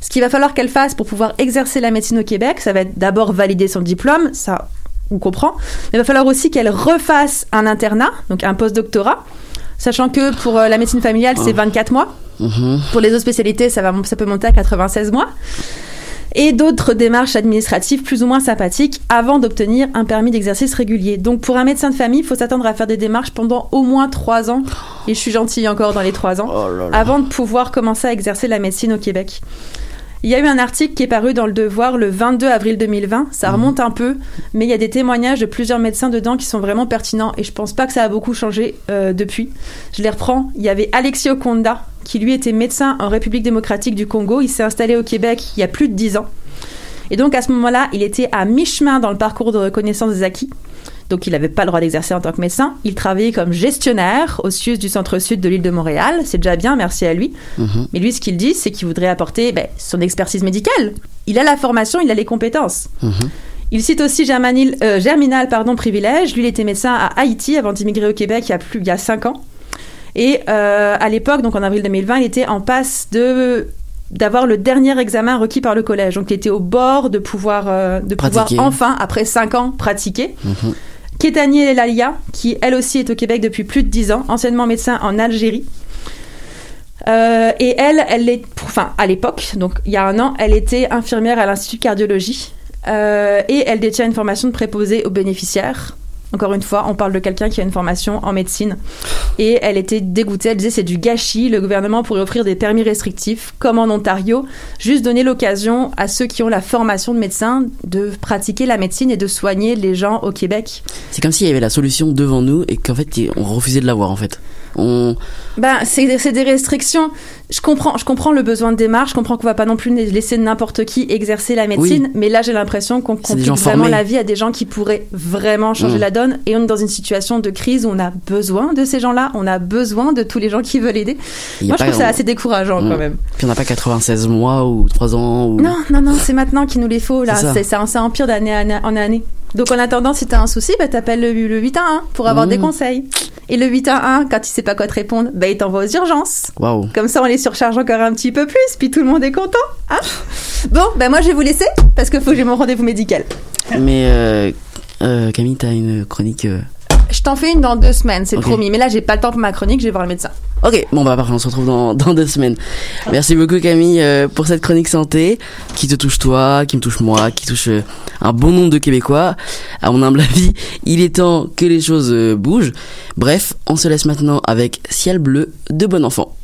I: ce qu'il va falloir qu'elle fasse pour pouvoir exercer la médecine au Québec, ça va être d'abord valider son diplôme, ça on comprend, mais il va falloir aussi qu'elle refasse un internat, donc un post-doctorat, sachant que pour euh, la médecine familiale, c'est 24 mois.
E: Mhm.
I: Pour les autres spécialités, ça, va, ça peut monter à 96 mois. Et d'autres démarches administratives plus ou moins sympathiques avant d'obtenir un permis d'exercice régulier. Donc pour un médecin de famille, il faut s'attendre à faire des démarches pendant au moins 3 ans, et je suis gentille encore dans les 3 ans,
E: Oh là là.
I: avant de pouvoir commencer à exercer la médecine au Québec. Il y a eu un article qui est paru dans le Devoir le 22 avril 2020. Ça remonte un peu, mais il y a des témoignages de plusieurs médecins dedans qui sont vraiment pertinents et je pense pas que ça a beaucoup changé euh, depuis. Je les reprends. Il y avait Alexis Okonda, qui lui était médecin en République démocratique du Congo. Il s'est installé au Québec il y a plus de 10 ans. Et donc à ce moment-là, il était à mi-chemin dans le parcours de reconnaissance des acquis. Donc il n'avait pas le droit d'exercer en tant que médecin. Il travaillait comme gestionnaire au CIUS du centre-sud de l'île de Montréal. C'est déjà bien, merci à lui.
E: Mhm.
I: Mais lui, ce qu'il dit, c'est qu'il voudrait apporter ben, son expertise médicale. Il a la formation, il a les compétences.
E: Mhm.
I: Il cite aussi Germanil, euh, Germinal pardon, Privilège. Lui, il était médecin à Haïti avant d'immigrer au Québec il y a plus il y a cinq ans. Et euh, à l'époque, donc en avril 2020, il était en passe de d'avoir le dernier examen requis par le collège. Donc, il était au bord de pouvoir euh, de pouvoir enfin, après cinq ans, pratiquer.
E: Mhm.
I: Kétani Elalia, qui elle aussi est au Québec depuis plus de 10 ans, anciennement médecin en Algérie. Euh, et elle, elle est, enfin à l'époque, donc il y a un an, elle était infirmière à l'Institut de cardiologie Euh, et elle détient une formation de préposée aux bénéficiaires. Encore une fois, on parle de quelqu'un qui a une formation en médecine. Et elle était dégoûtée, elle disait c'est du gâchis, le gouvernement pourrait offrir des permis restrictifs, comme en Ontario, juste donner l'occasion à ceux qui ont la formation de médecin de pratiquer la médecine et de soigner les gens au Québec.
E: C'est comme s'il y avait la solution devant nous et qu'en fait on refusait de l'avoir en fait. On...
I: Ben, c'est des restrictions. Je comprends, je comprends le besoin de démarche, je comprends qu'on va pas non plus laisser n'importe qui exercer la médecine, mais là j'ai l'impression qu'on complique vraiment
E: formés.
I: la vie à des gens qui pourraient vraiment changer
E: Mm.
I: la donne et on est dans une situation de crise où on a besoin de ces gens-là, on a besoin de tous les gens qui veulent aider. Moi je trouve ça assez décourageant quand même.
E: Puis on n'a pas 96 mois ou 3 ans ou...
I: Non, non, non, c'est maintenant qu'il nous les faut là,
E: C'est ça.
I: ça, empire d'année en année. Donc en attendant, si t'as un souci, bah, t'appelles le, le 811 pour avoir des conseils. Et le 811, quand il sait pas quoi te répondre, bah, il t'envoie aux urgences.
E: Waouh.
I: Comme ça, on les surcharge encore un petit peu plus, puis tout le monde est content. Hein bon, ben moi, je vais vous laisser, parce qu'il faut que j'ai mon rendez-vous médical.
E: Mais euh, euh, Camille, t'as une chronique... euh,
I: Je t'en fais une dans deux semaines, c'est promis. Mais là, j'ai pas le temps pour ma chronique, je vais voir le médecin.
E: Ok, bon bah parfait, on se retrouve dans, dans deux semaines. Merci beaucoup Camille euh, pour cette chronique santé qui te touche toi, qui me touche moi, qui touche euh, un bon nombre de Québécois. À mon humble avis, il est temps que les choses euh, bougent. Bref, on se laisse maintenant avec Ciel bleu de bon enfant.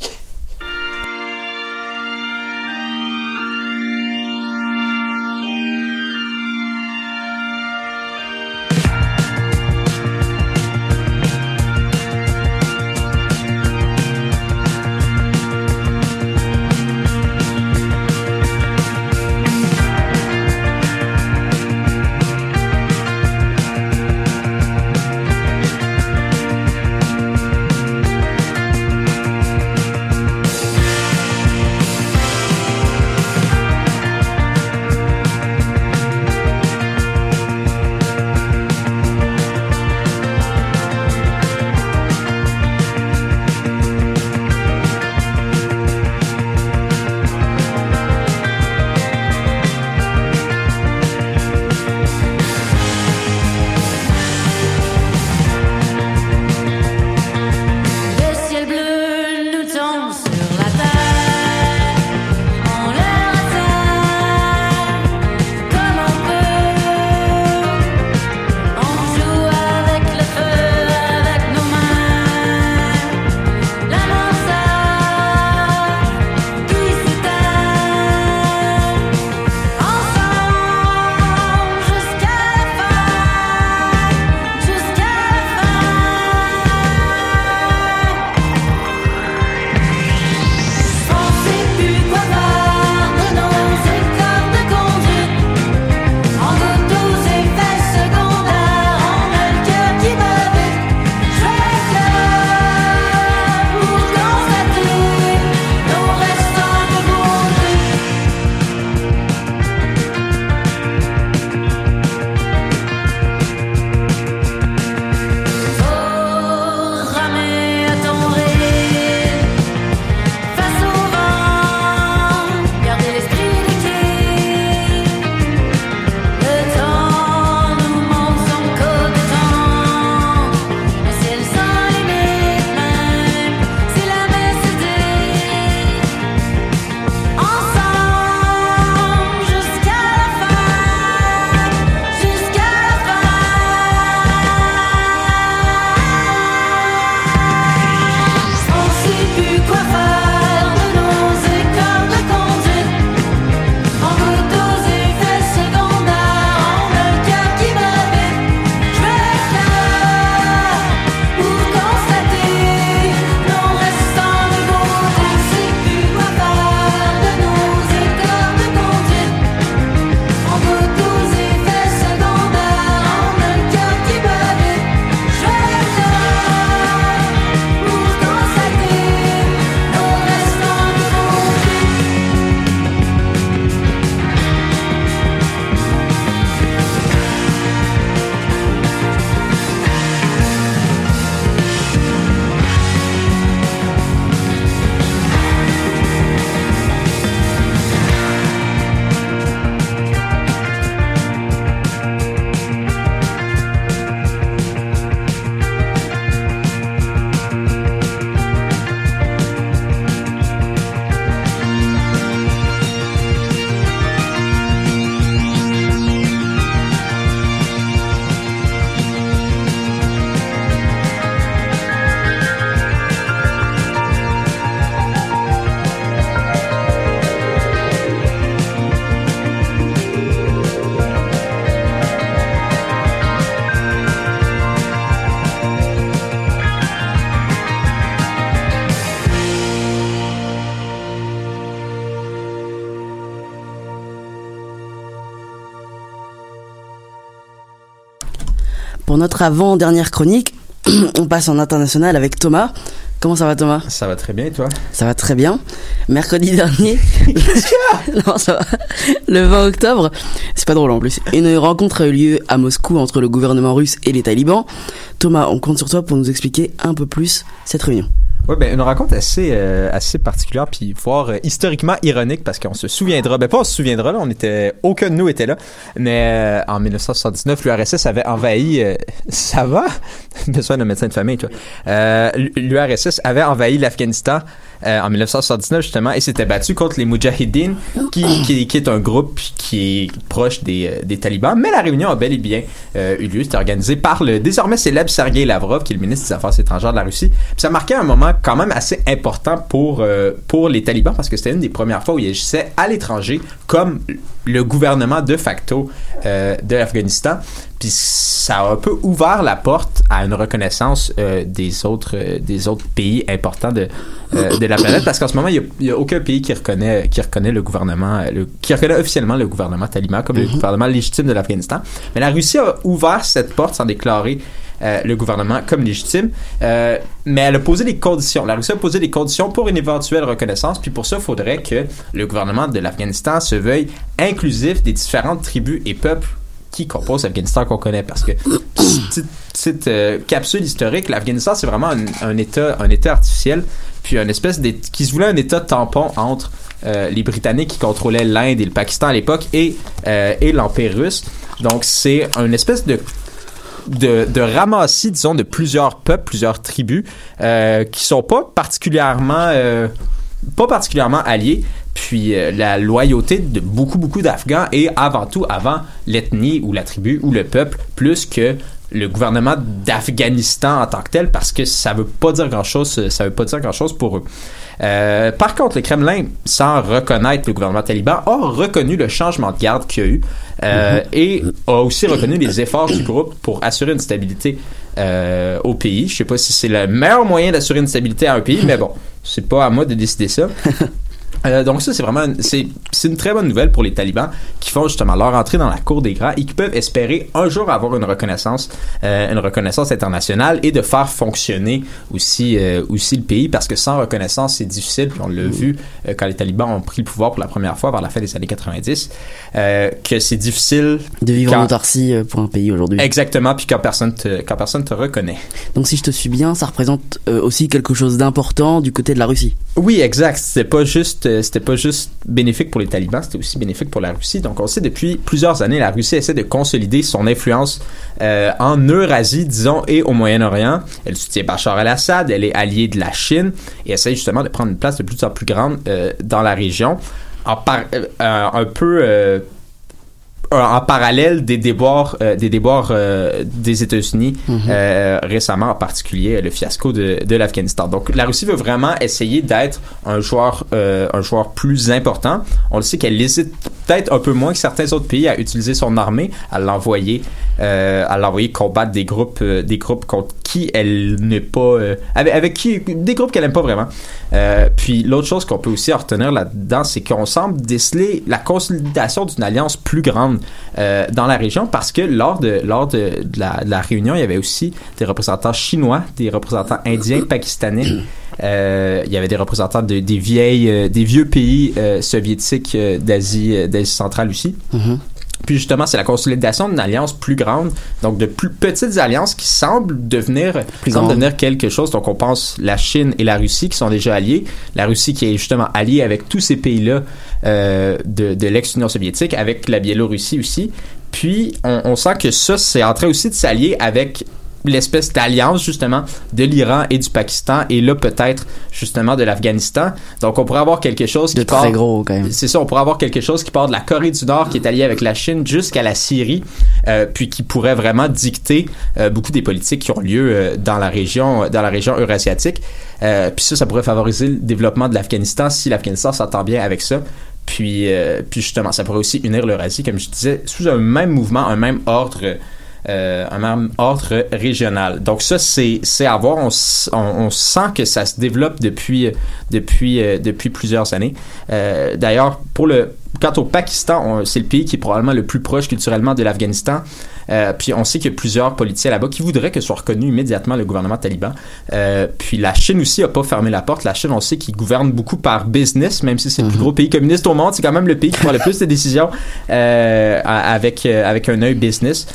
E: Pour notre avant-dernière chronique, on passe en international avec Thomas. Comment ça va Thomas?
J: Ça va très bien et toi?
E: Ça va très bien. Mercredi dernier, non, ça va. le 20 octobre, c'est pas drôle en plus, une rencontre a eu lieu à Moscou entre le gouvernement russe et les talibans. Thomas, on compte sur toi pour nous expliquer un peu plus cette réunion.
J: Oui, ben une rencontre assez euh, assez particulière puis voire euh, historiquement ironique parce qu'on se souviendra, ben pas on se souviendra là, on était aucun de nous était là, mais euh, en 1979 l'URSS avait envahi ça va, besoin d'un médecin de famille toi. L'URSS avait envahi l'Afghanistan en 1979 justement et s'était battu contre les Mujahideen qui, est un groupe qui est proche des, des talibans, mais la réunion a bel et bien eu lieu, c'était organisé par le désormais célèbre Sergei Lavrov qui est le ministre des Affaires étrangères de la Russie. Puis ça marquait un moment quand même assez important pour, euh, pour les talibans parce que c'était une des premières fois où ils agissaient à l'étranger comme le gouvernement de facto euh, de l'Afghanistan. Puis ça a un peu ouvert la porte à une reconnaissance euh, des, autres, des autres pays importants de, de la planète parce qu'en ce moment, il n'y a, aucun pays qui reconnaît, qui reconnaît le gouvernement, qui reconnaît officiellement le gouvernement taliban comme le mm-hmm. gouvernement légitime de l'Afghanistan. Mais la Russie a ouvert cette porte sans déclarer euh, le gouvernement comme légitime. Euh, mais elle a posé des conditions. La Russie a posé des conditions pour une éventuelle reconnaissance. Puis pour ça, il faudrait que le gouvernement de l'Afghanistan se veuille inclusif des différentes tribus et peuples qui composent l'Afghanistan qu'on connaît. Parce que, petite, euh, capsule historique, l'Afghanistan, c'est vraiment un, État, un État artificiel, puis un espèce qui se voulait un État tampon entre les Britanniques qui contrôlaient l'Inde et le Pakistan à l'époque et, et l'Empire russe. Donc, c'est une espèce de de, ramassis, disons, de plusieurs peuples, plusieurs tribus, euh, qui sont pas particulièrement, euh, pas particulièrement alliés. Puis euh, la loyauté de beaucoup, beaucoup d'Afghans est avant tout avant l'ethnie ou la tribu ou le peuple, plus que le gouvernement d'Afghanistan en tant que tel, parce que ça veut pas dire grand chose, ça veut pas dire grand chose pour eux. Euh, par contre, le Kremlin, sans reconnaître le gouvernement taliban, a reconnu le changement de garde qu'il y a eu euh, et a aussi reconnu les efforts du groupe pour assurer une stabilité euh, au pays. Je sais pas si c'est le meilleur moyen d'assurer une stabilité à un pays, mais bon, c'est pas à moi de décider ça. Euh, donc ça, c'est vraiment c'est, c'est une très bonne nouvelle pour les talibans qui font justement leur entrée dans la cour des grands et qui peuvent espérer un jour avoir une reconnaissance, euh, une reconnaissance internationale et de faire fonctionner aussi euh, aussi le pays parce que sans reconnaissance, c'est difficile. Puis on l'a vu euh, quand les talibans ont pris le pouvoir pour la première fois vers la fin des années 90, euh, que c'est difficile
E: de vivre en autarcie pour un pays aujourd'hui.
J: Exactement. Puis quand personne te, quand personne te reconnaît.
E: Donc si je te suis bien, ça représente aussi quelque chose d'important du côté de la Russie.
J: Oui, exact. C'est pas juste c'était pas juste bénéfique pour les talibans, c'était aussi bénéfique pour la Russie. Donc on sait depuis plusieurs années, la Russie essaie de consolider son influence euh, en Eurasie, disons, et au Moyen-Orient. Elle soutient Bachar el-Assad, elle est alliée de la Chine et essaie justement de prendre une place de plus en plus grande euh, dans la région. Un peu en parallèle des déboires euh, des déboires euh, des États-Unis mhm. euh, récemment en particulier le fiasco de, de l'Afghanistan. Donc la Russie veut vraiment essayer d'être un joueur un joueur plus important. On le sait qu'elle hésite peut-être un peu moins que certains autres pays à utiliser son armée, à l'envoyer à l'envoyer combattre des groupes des groupes contre qui elle n'est pas avec, avec, qui des groupes qu'elle aime pas vraiment. puis l'autre chose qu'on peut aussi retenir là-dedans, c'est qu'on semble déceler la consolidation d'une alliance plus grande euh, dans la région parce que lors de lors de, la, réunion, il y avait aussi des représentants chinois, des représentants indiens, pakistanais. Euh, il y avait des représentants de, des vieilles, euh, des vieux pays soviétiques d'Asie, d'Asie centrale aussi. Mm-hmm. Puis justement, c'est la consolidation d'une alliance plus grande, donc de plus petites alliances qui semblent devenir, semblent devenir quelque chose. Donc on pense la Chine et la Russie qui sont déjà alliés. La Russie qui est justement alliée avec tous ces pays-là euh, de, de l'ex-Union soviétique, avec la Biélorussie aussi. Puis on, on sent que ça, c'est en train aussi de s'allier avec l'espèce d'alliance justement de l'Iran et du Pakistan et là peut-être justement de l'Afghanistan. Donc on pourrait avoir quelque chose qui
E: de très gros quand même.
J: C'est ça, on pourrait avoir quelque chose qui part de la Corée du Nord qui est alliée avec la Chine jusqu'à la Syrie, euh, puis qui pourrait vraiment dicter euh, beaucoup des politiques qui ont lieu euh, dans la région dans la région eurasiatique. Puis ça, ça pourrait favoriser le développement de l'Afghanistan si l'Afghanistan s'entend bien avec ça. Puis, puis justement, ça pourrait aussi unir l'Eurasie, comme je disais, sous un même mouvement, un même ordre euh, un même ordre régional. Donc ça, c'est, c'est à voir. On, on, sent que ça se développe depuis, depuis, euh, depuis plusieurs années. Euh, d'ailleurs, pour le, quant au Pakistan, c'est le pays qui est probablement le plus proche culturellement de l'Afghanistan. Euh, puis on sait qu'il y a plusieurs politiciens là-bas qui voudraient que soit reconnu immédiatement le gouvernement taliban. Euh, puis la Chine aussi a pas fermé la porte. La Chine, on sait qu'il gouverne beaucoup par business, même si c'est le plus gros pays communiste au monde. C'est quand même le pays qui prend le plus de décisions euh, avec avec un œil business.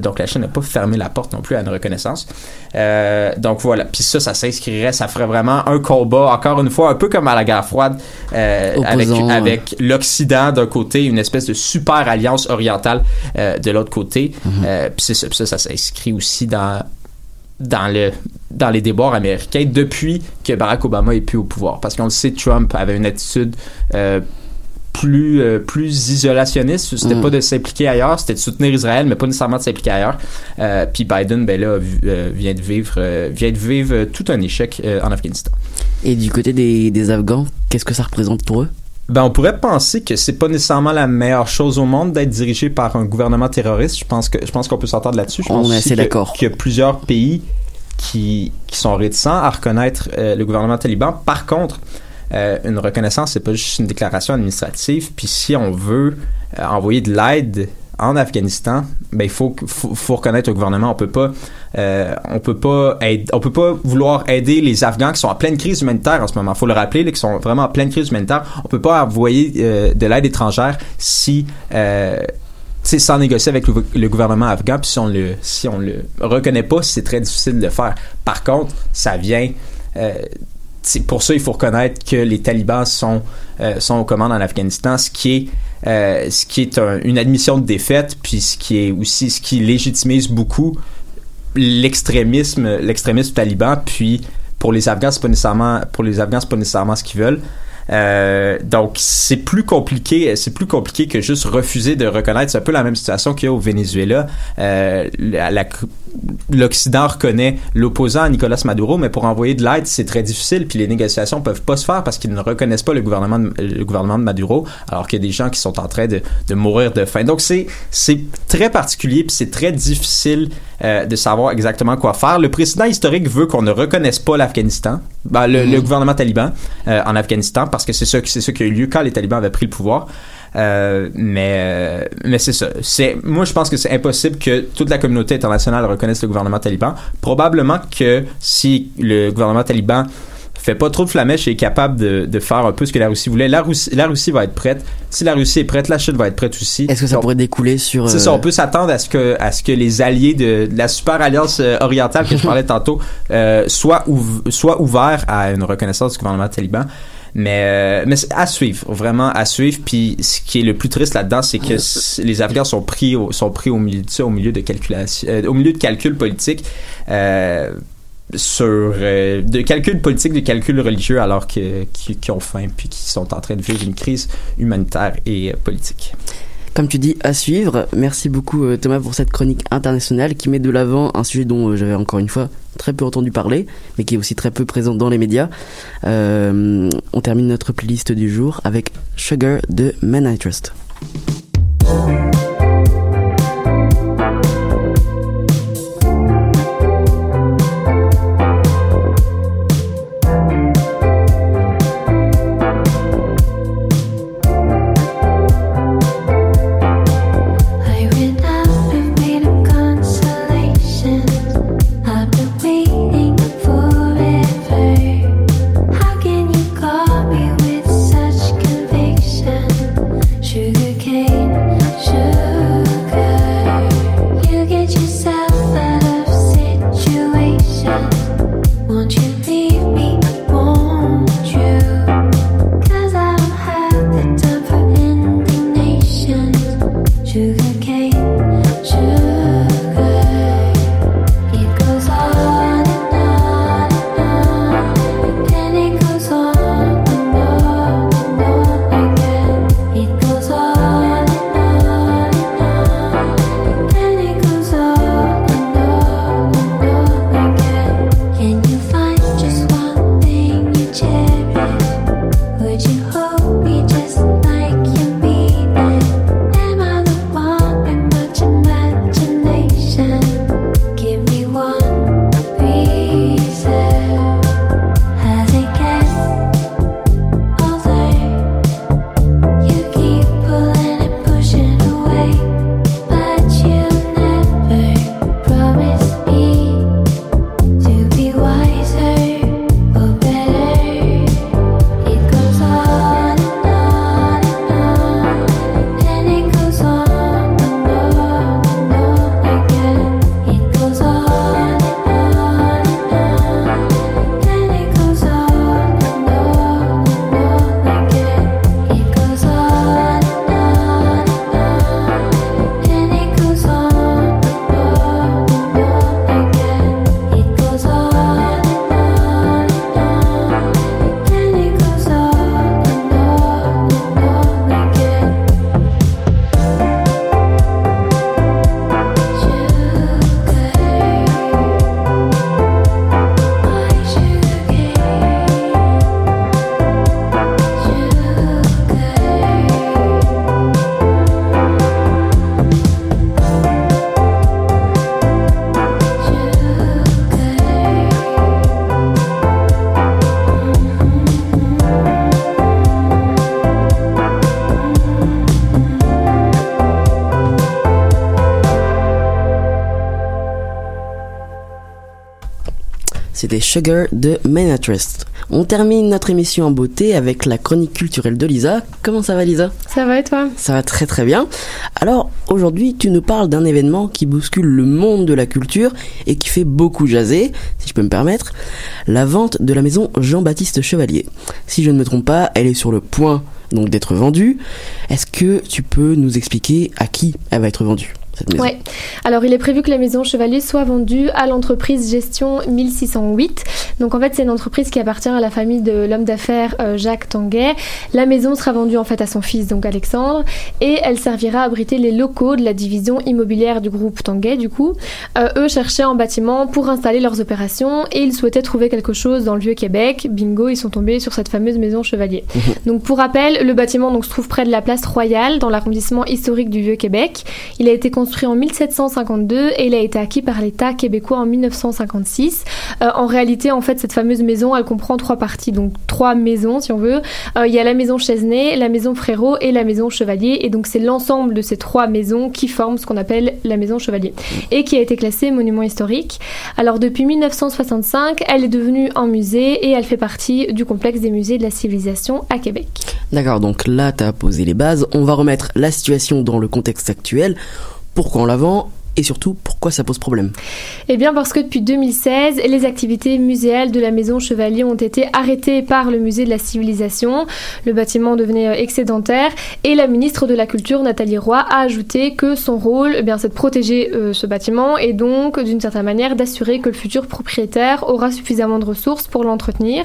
J: Donc la Chine n'a pas fermé la porte non plus à une reconnaissance. Euh, donc voilà. Puis ça, ça s'inscrirait, ça ferait vraiment un combat, encore une fois, un peu comme à la guerre froide, euh, avec, l'Occident d'un côté, une espèce de super alliance orientale euh, de l'autre côté. Euh, puis ça, ça, ça s'inscrit aussi dans dans le dans les déboires américains depuis que Barack Obama est plus au pouvoir parce qu'on le sait Trump avait une attitude euh, plus euh, plus isolationniste c'était
E: Mm.
J: pas de s'impliquer ailleurs c'était de soutenir Israël mais pas nécessairement de s'impliquer ailleurs Euh, puis Biden ben là euh, vient de vivre euh, vient de vivre tout un échec en Afghanistan
E: Et du côté des, des Afghans, qu'est-ce que ça représente pour eux?
J: Ben, on pourrait penser que c'est pas nécessairement la meilleure chose au monde d'être dirigé par un gouvernement terroriste. Je pense que je pense qu'on peut s'entendre là-dessus. Je
E: On
J: pense
E: est assez d'accord.
J: Qu'il y a plusieurs pays qui, qui sont réticents à reconnaître euh, le gouvernement taliban. Par contre, euh, une reconnaissance, c'est pas juste une déclaration administrative. Puis si on veut euh, envoyer de l'aide en Afghanistan, ben il faut, faut, reconnaître le gouvernement. On peut pas, euh, on peut pas, on peut pas vouloir aider les Afghans qui sont en pleine crise humanitaire en ce moment. Faut le rappeler, là, qui sont vraiment en pleine crise humanitaire. On peut pas envoyer de l'aide étrangère si euh, sans négocier avec le, gouvernement afghan, puis si on le, si on le reconnaît pas, c'est très difficile de le faire. Par contre, ça vient. Pour ça il faut reconnaître que les talibans sont euh, sont aux commandes en Afghanistan, ce qui est euh, ce qui est un- une admission de défaite, puis ce qui est aussi ce qui légitimise beaucoup l'extrémisme l'extrémisme taliban. Puis pour les Afghans, c'est pas nécessairement pour les Afghans, c'est pas nécessairement ce qu'ils veulent. Euh, donc c'est plus compliqué, c'est plus compliqué que juste refuser de reconnaître. C'est un peu la même situation qu'il y a au Venezuela. La- la- L'Occident reconnaît l'opposant à Nicolas Maduro, mais pour envoyer de l'aide, c'est très difficile. Puis les négociations peuvent pas se faire parce qu'ils ne reconnaissent pas le gouvernement de, le gouvernement de Maduro, alors qu'il y a des gens qui sont en train de, de mourir de faim. Donc c'est c'est très particulier puis c'est très difficile euh, de savoir exactement quoi faire. Le président historique veut qu'on ne reconnaisse pas l'Afghanistan, ben, le, le gouvernement taliban euh, en Afghanistan, parce que c'est ça, c'est ça qui a eu lieu quand les talibans avaient pris le pouvoir. Euh, mais euh, mais c'est ça. C'est moi je pense que c'est impossible que toute la communauté internationale reconnaisse le gouvernement taliban. Probablement que si le gouvernement taliban fait pas trop de flamèche et est capable de, de faire un peu ce que la Russie voulait, la Russie, la Russie va être prête. Si la Russie est prête, la Chine va être prête aussi.
E: Est-ce que ça
J: Donc,
E: pourrait découler sur...
J: c'est
E: euh,
J: ça, on peut s'attendre à ce que à ce que les alliés de, de la super alliance euh, orientale que je parlais tantôt euh, soient ouv- soient ouverts à une reconnaissance du gouvernement taliban. Mais euh, mais à suivre, vraiment à suivre. Puis ce qui est le plus triste là-dedans, c'est que les Afghans sont pris au, sont pris au milieu de ça, au milieu de calculation, euh, au milieu de calculs politiques. Euh, sur euh, de calculs politiques, de calculs religieux, alors que qui, qui ont faim puis qui sont en train de vivre une crise humanitaire et politique.
E: Comme tu dis, à suivre. Merci beaucoup euh, Thomas pour cette chronique internationale qui met de l'avant un sujet dont euh, j'avais encore une fois très peu entendu parler, mais qui est aussi très peu présent dans les médias. Euh, on termine notre playlist du jour avec Sugar de Men I Trust. C'était Sugar de Main Trust. On termine notre émission en beauté avec la chronique culturelle de Lisa. Comment ça va Lisa?
H: Ça va et toi?
E: Ça va très très bien. Alors aujourd'hui tu nous parles d'un événement qui bouscule le monde de la culture et qui fait beaucoup jaser, si je peux me permettre, la vente de la maison Jean-Baptiste Chevalier. Si je ne me trompe pas, elle est sur le point donc d'être vendue. Est-ce que tu peux nous expliquer à qui elle va être vendue? Cette maison
H: Ouais. Alors, il est prévu que la maison Chevalier soit vendue à l'entreprise Gestion 1608. Donc, en fait, c'est une entreprise qui appartient à la famille de l'homme d'affaires euh, Jacques Tanguay. La maison sera vendue en fait à son fils, donc Alexandre, et elle servira à abriter les locaux de la division immobilière du groupe Tanguay. Du coup, Euh, eux cherchaient un bâtiment pour installer leurs opérations et ils souhaitaient trouver quelque chose dans le vieux Québec. Bingo, ils sont tombés sur cette fameuse maison Chevalier. Donc pour rappel, le bâtiment donc, se trouve près de la place Royale, dans l'arrondissement historique du Vieux-Québec. Il a été construit en 1752 et il a été acquis par l'État québécois en 1956. Euh, en réalité, en fait, cette fameuse maison, elle comprend trois parties, donc trois maisons si on veut. Euh, il y a la maison Chesnay, la maison Frérot et la maison Chevalier. Et donc c'est l'ensemble de ces trois maisons qui forment ce qu'on appelle la maison Chevalier et qui a été classée monument historique. Alors depuis 1965, elle est devenue un musée et elle fait partie du complexe des musées de la civilisation à Québec.
E: D'accord, donc là tu as posé les bases. On va remettre la situation dans le contexte actuel. Pourquoi on la et surtout pourquoi ça pose problème
H: Eh bien parce que depuis 2016, les activités muséales de la maison Chevalier ont été arrêtées par le musée de la civilisation. Le bâtiment devenait euh, excédentaire et la ministre de la Culture, Nathalie Roy, a ajouté que son rôle, eh bien, c'est de protéger euh, ce bâtiment et donc d'une certaine manière d'assurer que le futur propriétaire aura suffisamment de ressources pour l'entretenir.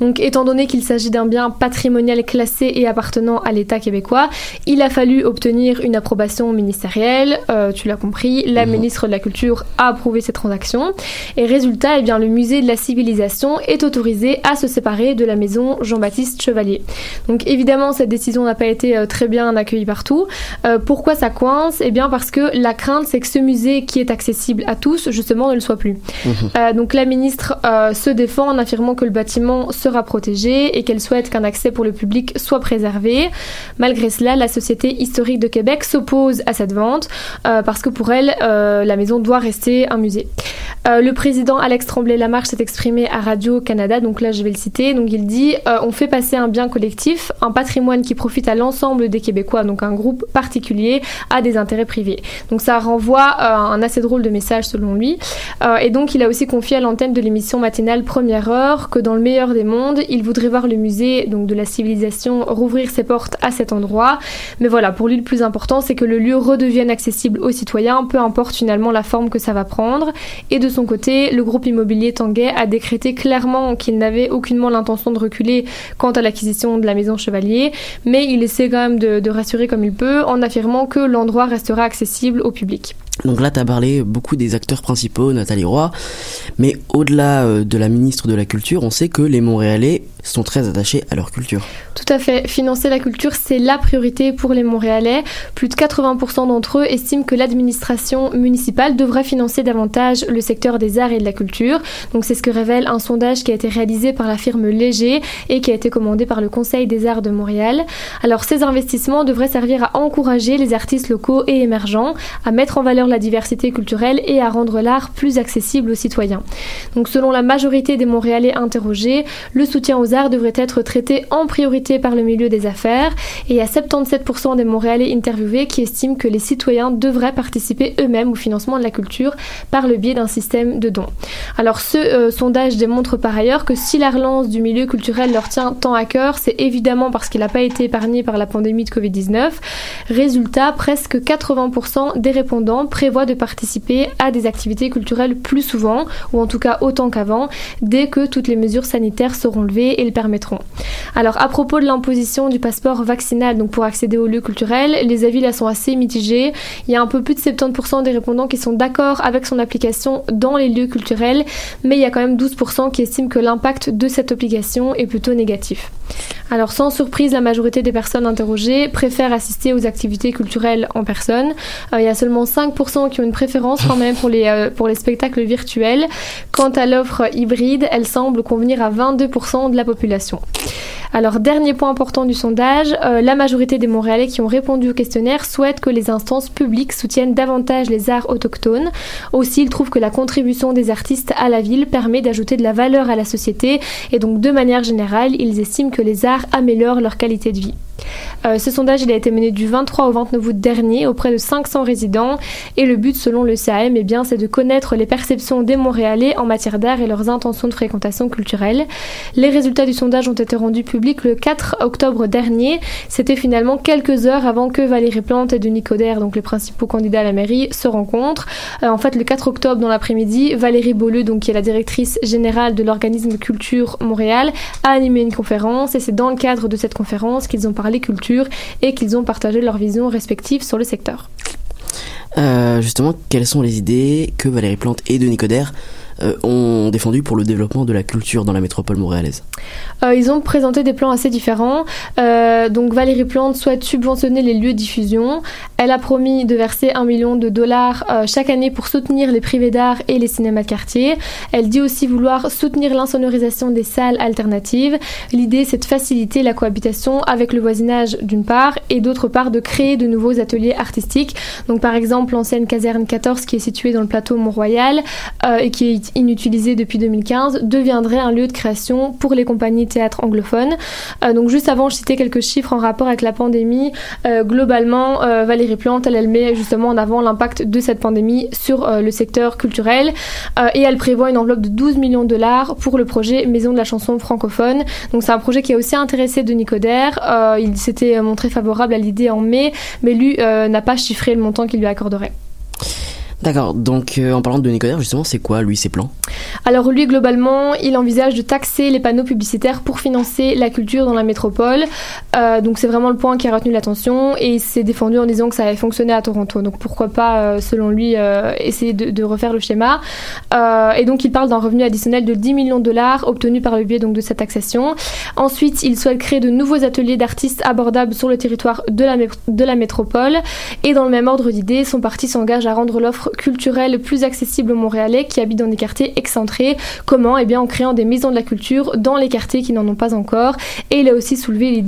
H: Donc étant donné qu'il s'agit d'un bien patrimonial classé et appartenant à l'État québécois, il a fallu obtenir une approbation ministérielle, euh, tu l'as compris, la ministre de la Culture a approuvé ces transactions. Et résultat, eh bien, le musée de la civilisation est autorisé à se séparer de la maison Jean-Baptiste Chevalier. Donc évidemment, cette décision n'a pas été euh, très bien accueillie partout. Euh, pourquoi ça coince? Eh bien parce que la crainte, c'est que ce musée qui est accessible à tous, justement, ne le soit plus. Euh, donc la ministre euh, se défend en affirmant que le bâtiment sera protégé et qu'elle souhaite qu'un accès pour le public soit préservé. Malgré cela, la Société historique de Québec s'oppose à cette vente parce que pour elle, euh, la maison doit rester un musée. Euh, le président Alex Tremblay-Lamarche s'est exprimé à Radio-Canada, donc là je vais le citer. Donc il dit euh, On fait passer un bien collectif, un patrimoine qui profite à l'ensemble des Québécois, donc un groupe particulier, à des intérêts privés. Donc ça renvoie un assez drôle de message selon lui. Et donc il a aussi confié à l'antenne de l'émission matinale Première Heure que dans le meilleur des mondes, il voudrait voir le musée donc, de la civilisation rouvrir ses portes à cet endroit. Mais voilà, pour lui le plus important, c'est que le lieu redevienne accessible aux citoyens, peu importe finalement la forme que ça va prendre. Et de son côté, le groupe immobilier Tanguay a décrété clairement qu'il n'avait aucunement l'intention de reculer quant à l'acquisition de la maison Chevalier, mais il essaie quand même de, de rassurer comme il peut en affirmant que l'endroit restera accessible au public.
E: Donc là, tu as parlé beaucoup des acteurs principaux, Nathalie Roy, mais au-delà euh, de la ministre de la Culture, on sait que les Montréalais sont très attachés à leur culture.
H: Tout à fait. Financer la culture, c'est la priorité pour les Montréalais. Plus de 80% d'entre eux estiment que l'administration municipale devrait financer davantage le secteur des arts et de la culture. Donc c'est ce que révèle un sondage qui a été réalisé par la firme Léger et qui a été commandé par le Conseil des arts de Montréal. Alors ces investissements devraient servir à encourager les artistes locaux et émergents, à mettre en valeur la diversité culturelle et à rendre l'art plus accessible aux citoyens. Donc selon la majorité des Montréalais interrogés, le soutien aux arts devrait être traité en priorité par le milieu des affaires et il y a 77% des Montréalais interviewés qui estiment que les citoyens devraient participer eux-mêmes au financement de la culture par le biais d'un système de dons. Alors ce euh, sondage démontre par ailleurs que si la relance du milieu culturel leur tient tant à cœur, c'est évidemment parce qu'il n'a pas été épargné par la pandémie de Covid-19. Résultat, presque 80% des répondants prévoient de participer à des activités culturelles plus souvent, ou en tout cas autant qu'avant, dès que toutes les mesures sanitaires seront levées et le permettront. Alors à propos de l'imposition du passeport vaccinal donc pour accéder aux lieux culturels, les avis là sont assez mitigés. Il y a un peu plus de 70% des répondants qui sont d'accord avec son application dans les lieux culturels, mais il y a quand même 12% qui estiment que l'impact de cette obligation est plutôt négatif. Alors sans surprise, la majorité des personnes interrogées préfèrent assister aux activités culturelles en personne. Euh, il y a seulement 5% qui ont une préférence quand même pour les, euh, pour les spectacles virtuels. Quant à l'offre hybride, elle semble convenir à 22% de la population. Alors, dernier point important du sondage, euh, la majorité des Montréalais qui ont répondu au questionnaire souhaitent que les instances publiques soutiennent davantage les arts autochtones. Aussi, ils trouvent que la contribution des artistes à la ville permet d'ajouter de la valeur à la société et donc de manière générale, ils estiment que les arts améliorent leur qualité de vie. Euh, ce sondage il a été mené du 23 au 29 août dernier auprès de 500 résidents et le but selon le CAM eh bien, c'est de connaître les perceptions des Montréalais en matière d'art et leurs intentions de fréquentation culturelle. Les résultats du sondage ont été rendus publics le 4 octobre dernier. C'était finalement quelques heures avant que Valérie Plante et Denis Coderre, donc les principaux candidats à la mairie, se rencontrent. Euh, en fait, le 4 octobre dans l'après-midi, Valérie Beaulieu, donc qui est la directrice générale de l'organisme Culture Montréal, a animé une conférence et c'est dans le cadre de cette conférence qu'ils ont parlé culture et qu'ils ont partagé leurs visions respectives sur le secteur.
E: Euh, justement, quelles sont les idées que Valérie Plante et Denis Coderre ont défendu pour le développement de la culture dans la métropole montréalaise
H: Euh, ils ont présenté des plans assez différents. Euh, donc Valérie Plante souhaite subventionner les lieux de diffusion. Elle a promis de verser un million de dollars euh, chaque année pour soutenir les privés d'art et les cinémas de quartier. Elle dit aussi vouloir soutenir l'insonorisation des salles alternatives. L'idée c'est de faciliter la cohabitation avec le voisinage d'une part et d'autre part de créer de nouveaux ateliers artistiques. Donc par exemple l'ancienne caserne 14 qui est située dans le plateau Mont-Royal euh, et qui est inutilisée depuis 2015 deviendrait un lieu de création pour les compagnies théâtre anglophones. Euh, donc juste avant, je citais quelques chiffres en rapport avec la pandémie. Euh, globalement, euh, Valérie Plante, elle, elle met justement en avant l'impact de cette pandémie sur le secteur culturel et elle prévoit une enveloppe de 12 millions de dollars pour le projet Maison de la chanson francophone. Donc c'est un projet qui a aussi intéressé Denis Coderre. Il s'était montré favorable à l'idée en mai, mais lui n'a pas chiffré le montant qu'il lui accorderait.
E: D'accord, donc euh, en parlant de Denis Coderre, justement, c'est quoi lui ses plans?
H: Alors lui, globalement, il envisage de taxer les panneaux publicitaires pour financer la culture dans la métropole. Euh, donc c'est vraiment le point qui a retenu l'attention et il s'est défendu en disant que ça avait fonctionné à Toronto. Donc pourquoi pas, euh, selon lui, essayer de, refaire le schéma. Et donc il parle d'un revenu additionnel de 10 millions de dollars obtenu par le biais donc, de cette taxation. Ensuite, il souhaite créer de nouveaux ateliers d'artistes abordables sur le territoire de la, de la métropole. Et dans le même ordre d'idées, son parti s'engage à rendre l'offre culturelle plus accessible aux Montréalais qui habitent dans des quartiers excentrés. Comment? Eh bien en créant des maisons de la culture dans les quartiers qui n'en ont pas encore. Et il a aussi soulevé l'idée